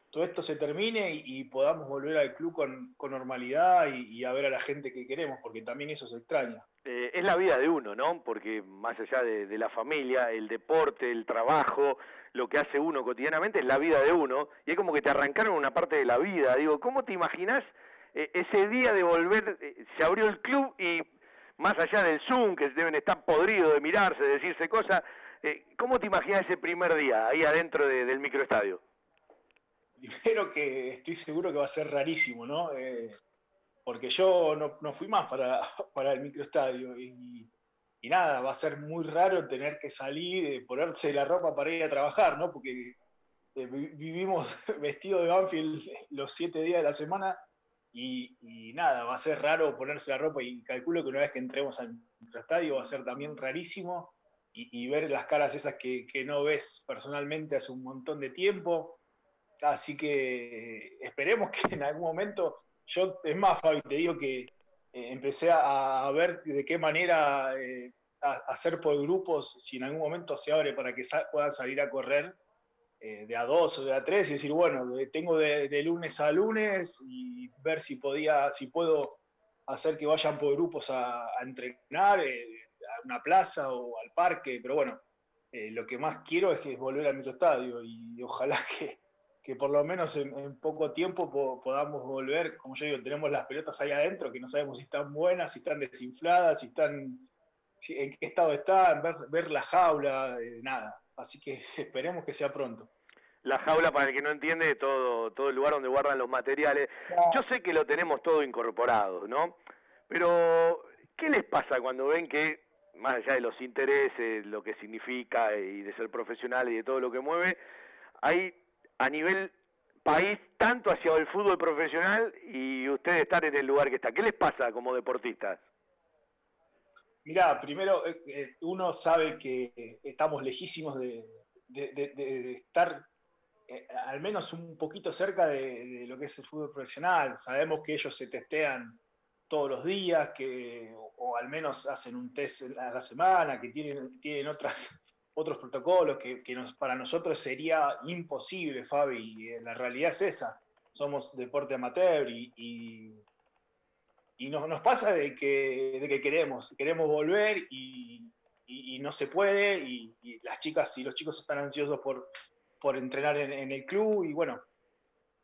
S15: todo esto se termine y, podamos volver al club con, con normalidad y, y a ver a la gente que queremos, porque también eso se extraña.
S4: Eh, es la vida de uno, ¿no? Porque más allá de, de la familia, el deporte, el trabajo, lo que hace uno cotidianamente es la vida de uno, y es como que te arrancaron una parte de la vida. Digo, ¿cómo te imaginas eh, ese día de volver, eh, se abrió el club y más allá del Zoom, que deben estar podridos de mirarse, de decirse cosas, eh, ¿cómo te imaginas ese primer día ahí adentro de- del microestadio?
S15: Primero que estoy seguro que va a ser rarísimo, ¿no? Eh, porque yo no, no fui más para, para el microestadio y, y nada, va a ser muy raro tener que salir, eh, ponerse la ropa para ir a trabajar, ¿no? Porque eh, vi- vivimos vestidos de Banfield los siete días de la semana y, y nada, va a ser raro ponerse la ropa y calculo que una vez que entremos al microestadio va a ser también rarísimo y, ver las caras esas que, que no ves personalmente hace un montón de tiempo. Así que eh, esperemos que en algún momento, yo, es más, Fabi, te digo que eh, empecé a, ver de qué manera eh, hacer por grupos, si en algún momento se abre para que puedan salir a correr eh, de a dos o de a tres y decir, bueno, tengo de, lunes a lunes y ver si podía, si puedo hacer que vayan por grupos a, entrenar una plaza o al parque, pero bueno, eh, lo que más quiero es que es volver al microestadio y ojalá que, que por lo menos en, en poco tiempo po- podamos volver, como yo digo, tenemos las pelotas ahí adentro, que no sabemos si están buenas, si están desinfladas, si están, si- en qué estado están, ver, ver la jaula, eh, nada. Así que esperemos que sea pronto.
S4: La jaula, para el que no entiende, todo, todo el lugar donde guardan los materiales. Yo sé que lo tenemos todo incorporado, ¿no? Pero, ¿qué les pasa cuando ven que, más allá de los intereses, lo que significa y de ser profesional y de todo lo que mueve, hay a nivel país tanto hacia el fútbol profesional y ustedes están en el lugar que está? ¿Qué les pasa como deportistas?
S15: Mirá, primero eh, eh, uno sabe que eh, estamos lejísimos de, estar eh, al menos un poquito cerca de lo que es el fútbol profesional. Sabemos que ellos se testean todos los días, que, o, al menos hacen un test a la semana, que tienen, tienen otras, otros protocolos que, que para nosotros sería imposible, Fabi. y, eh, la realidad es esa. Somos deporte amateur y, y nos, nos pasa de que, de que queremos, queremos volver y, y- no se puede, y, las chicas y los chicos están ansiosos por, por entrenar en, en el club, y bueno,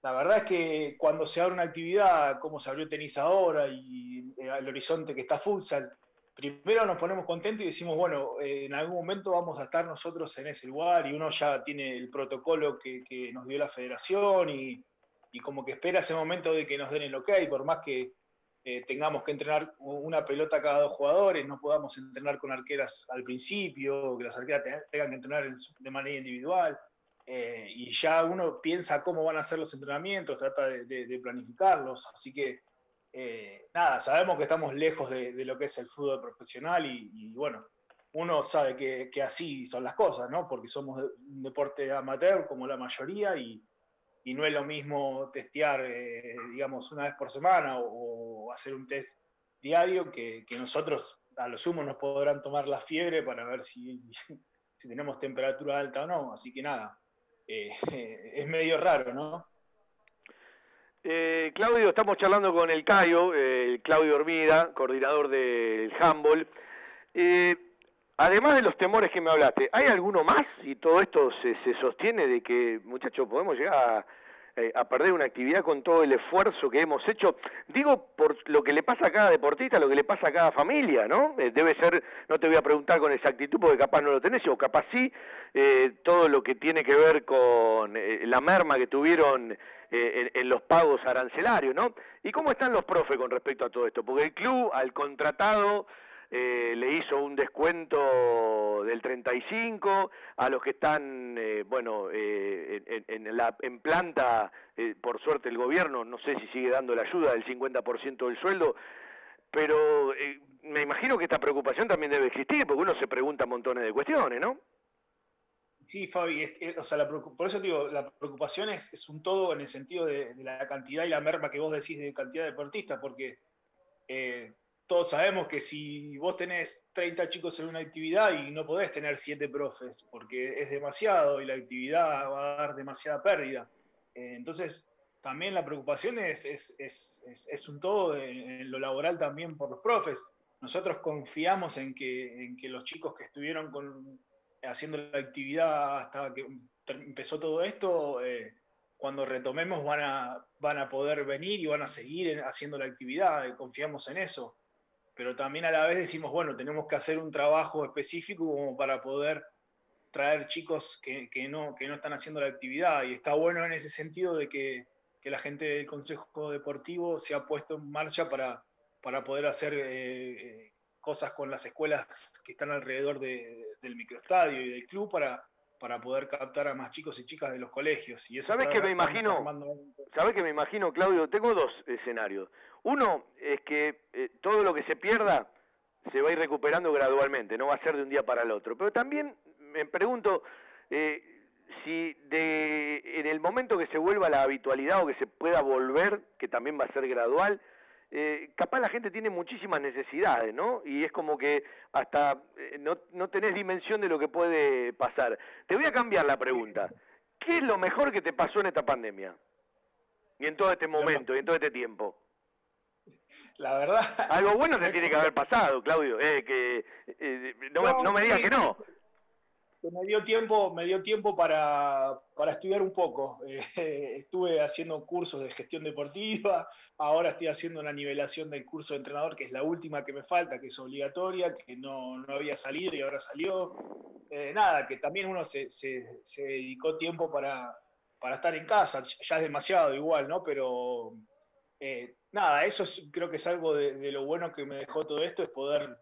S15: la verdad es que cuando se abre una actividad, como se abrió tenis ahora, y eh, el horizonte que está futsal, primero nos ponemos contentos y decimos, bueno, eh, en algún momento vamos a estar nosotros en ese lugar, y uno ya tiene el protocolo que, nos dio la federación, y, como que espera ese momento de que nos den el ok, por más que eh, tengamos que entrenar una pelota cada dos jugadores, no podamos entrenar con arqueras al principio, que las arqueras te- tengan que entrenar de manera individual, eh, y ya uno piensa cómo van a ser los entrenamientos, trata de, de- de planificarlos, así que eh, nada, sabemos que estamos lejos de, de lo que es el fútbol profesional y, y, bueno, uno sabe que, que así son las cosas, ¿no? Porque somos un deporte amateur como la mayoría y, y no es lo mismo testear, eh, digamos, una vez por semana o, o hacer un test diario que, que nosotros a lo sumo nos podrán tomar la fiebre para ver si, si tenemos temperatura alta o no. Así que nada, eh, es medio raro, ¿no?
S4: Eh, Claudio, estamos charlando con el Cayo, eh, Claudio Hormida, coordinador del handball. Eh, además de los temores que me hablaste, ¿hay alguno más? Y todo esto se, se sostiene de que, muchachos, podemos llegar a, eh, a perder una actividad con todo el esfuerzo que hemos hecho. Digo, por lo que le pasa a cada deportista, lo que le pasa a cada familia, ¿no? Eh, debe ser, no te voy a preguntar con exactitud porque capaz no lo tenés, o capaz sí, eh, todo lo que tiene que ver con eh, la merma que tuvieron eh, en, en los pagos arancelarios, ¿no? ¿Y cómo están los profes con respecto a todo esto? Porque el club al contratado eh, le hizo un descuento del 35 a los que están, eh, bueno, eh, en, en- en la, en planta, por suerte el gobierno, no sé si sigue dando la ayuda del 50% del sueldo, pero me imagino que esta preocupación también debe existir, porque uno se pregunta montones de cuestiones, ¿no?
S15: Sí, Fabi, es- o sea, la por eso te digo, la preocupación es, es un todo en el sentido de, la cantidad y la merma que vos decís de cantidad de deportistas, porque todos sabemos que si vos tenés 30 chicos en una actividad y no podés tener 7 profes, porque es demasiado y la actividad va a dar demasiada pérdida. Eh, entonces, también la preocupación es, es, es- es- un todo en, en lo laboral también por los profes. Nosotros confiamos en que, en que los chicos que estuvieron con, haciendo la actividad hasta que empezó todo esto, eh, cuando retomemos van a, van a poder venir y van a seguir en- haciendo la actividad, y confiamos en eso. Pero también a la vez decimos, bueno, tenemos que hacer un trabajo específico como para poder traer chicos que, que no, que no están haciendo la actividad. Y está bueno en ese sentido de que, que la gente del Consejo Deportivo se ha puesto en marcha para, para poder hacer eh, eh, cosas con las escuelas que están alrededor de- del microestadio y del club para, para poder captar a más chicos y chicas de los colegios. Y eso
S4: ¿Sabes qué me imagino?
S15: armando-
S4: ¿Sabes qué me imagino, Claudio? Tengo dos escenarios. Uno es que eh, todo lo que se pierda se va a ir recuperando gradualmente, no va a ser de un día para el otro. Pero también me pregunto eh, si de, en el momento que se vuelva la habitualidad o que se pueda volver, que también va a ser gradual, eh, capaz la gente tiene muchísimas necesidades, ¿no? Y es como que hasta eh, no, no tenés dimensión de lo que puede pasar. Te voy a cambiar la pregunta. ¿Qué es lo mejor que te pasó en esta pandemia? Y en todo este momento, y en todo este tiempo.
S15: La verdad.
S4: Algo bueno te tiene que haber pasado, Claudio. Eh, que eh, no, me- no me digas que no.
S15: que Me dio tiempo, me dio tiempo para, para estudiar un poco. Eh, estuve haciendo cursos de gestión deportiva, ahora estoy haciendo una nivelación del curso de entrenador, que es la última que me falta, que es obligatoria, que no, no había salido y ahora salió. Eh, nada, que también uno se, se- se dedicó tiempo para, para estar en casa, ya es demasiado igual, ¿no? Pero eh, nada, eso es- creo que es algo de, lo bueno que me dejó todo esto, es poder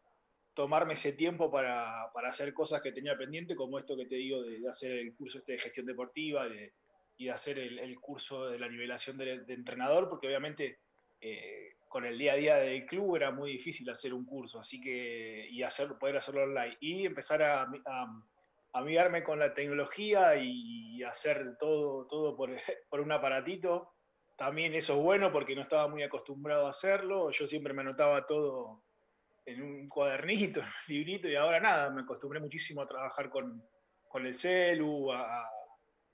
S15: tomarme ese tiempo para, para hacer cosas que tenía pendiente, como esto que te digo de, hacer el curso este de gestión deportiva de- y de hacer el, curso de la nivelación de, de entrenador, porque obviamente eh, con el día a día del club era muy difícil hacer un curso, así que, y hacer, poder hacerlo online, y empezar a, a, amigarme con la tecnología y hacer todo, todo por, por un aparatito. También eso es bueno porque no estaba muy acostumbrado a hacerlo. Yo siempre me anotaba todo en un cuadernito, en un librito, y ahora nada, me acostumbré muchísimo a trabajar con, con el celu, a, a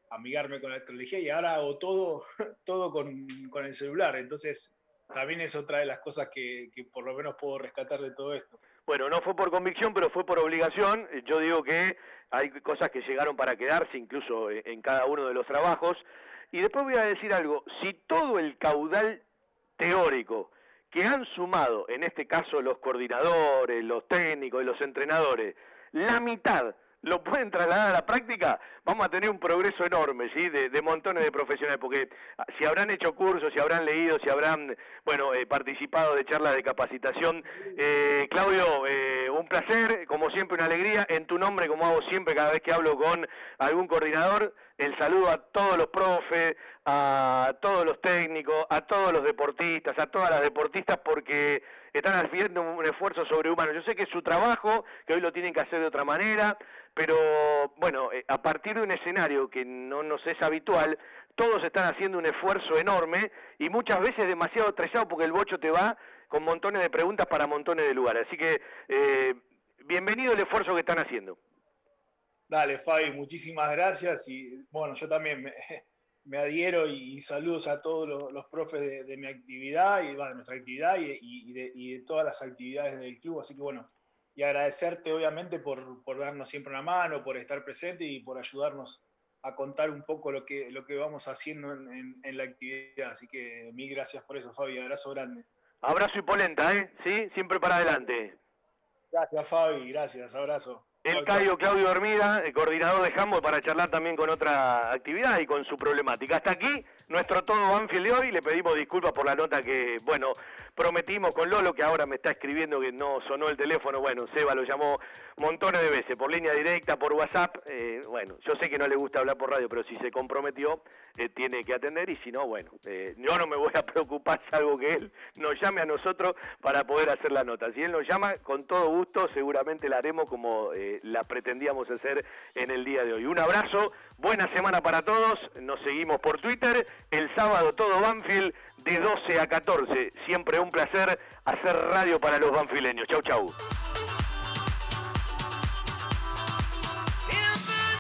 S15: amigarme con la tecnología, y ahora hago todo, todo con, con el celular. Entonces, también es otra de las cosas que, por lo menos puedo rescatar de todo esto.
S4: Bueno, no fue por convicción, pero fue por obligación. Yo digo que hay cosas que llegaron para quedarse, incluso en cada uno de los trabajos. Y después voy a decir algo. Si todo el caudal teórico que han sumado, en este caso los coordinadores, los técnicos y los entrenadores, la mitad lo pueden trasladar a la práctica, vamos a tener un progreso enorme, ¿sí? De, de montones de profesionales, porque ah, si habrán hecho cursos, si habrán leído, si habrán, bueno, eh, participado de charlas de capacitación. Eh, Claudio, eh, un placer, como siempre una alegría, en tu nombre, como hago siempre cada vez que hablo con algún coordinador, el saludo a todos los profes, a todos los técnicos, a todos los deportistas, a todas las deportistas, porque están haciendo un esfuerzo sobrehumano. Yo sé que es su trabajo, que hoy lo tienen que hacer de otra manera, pero bueno, eh, a partir de un escenario que no nos es habitual, todos están haciendo un esfuerzo enorme y muchas veces demasiado estresado porque el bocho te va con montones de preguntas para montones de lugares. Así que eh, bienvenido el esfuerzo que están haciendo.
S15: Dale, Fabi, muchísimas gracias y bueno, yo también me, me adhiero y saludos a todos los, los profes de, de mi actividad y bueno, de nuestra actividad y, de, y de todas las actividades del club, así que bueno, y agradecerte obviamente por, por darnos siempre una mano, por estar presente y por ayudarnos a contar un poco lo que, lo que vamos haciendo en, en- en la actividad, así que mil gracias por eso, Fabi, abrazo grande.
S4: Abrazo y polenta, ¿eh? Sí, siempre para adelante.
S15: Gracias, Fabi, gracias, abrazo.
S4: El Cayo Claudio Hermida, el coordinador de Hambo, para charlar también con otra actividad y con su problemática. Hasta aquí nuestro todo Banfield hoy. Le pedimos disculpas por la nota que, bueno, prometimos con Lolo, que ahora me está escribiendo que no sonó el teléfono. Bueno, Seba lo llamó montones de veces, por línea directa, por WhatsApp. Eh, bueno, yo sé que no le gusta hablar por radio, pero si se comprometió, eh, tiene que atender y si no, bueno, eh, yo no me voy a preocupar, salvo que él nos llame a nosotros para poder hacer la nota. Si él nos llama, con todo gusto, seguramente la haremos como eh, la pretendíamos hacer en el día de hoy. Un abrazo, buena semana para todos, nos seguimos por Twitter, el sábado todo Banfield de 12 a 14, siempre un placer hacer radio para los banfileños. Chau, chau.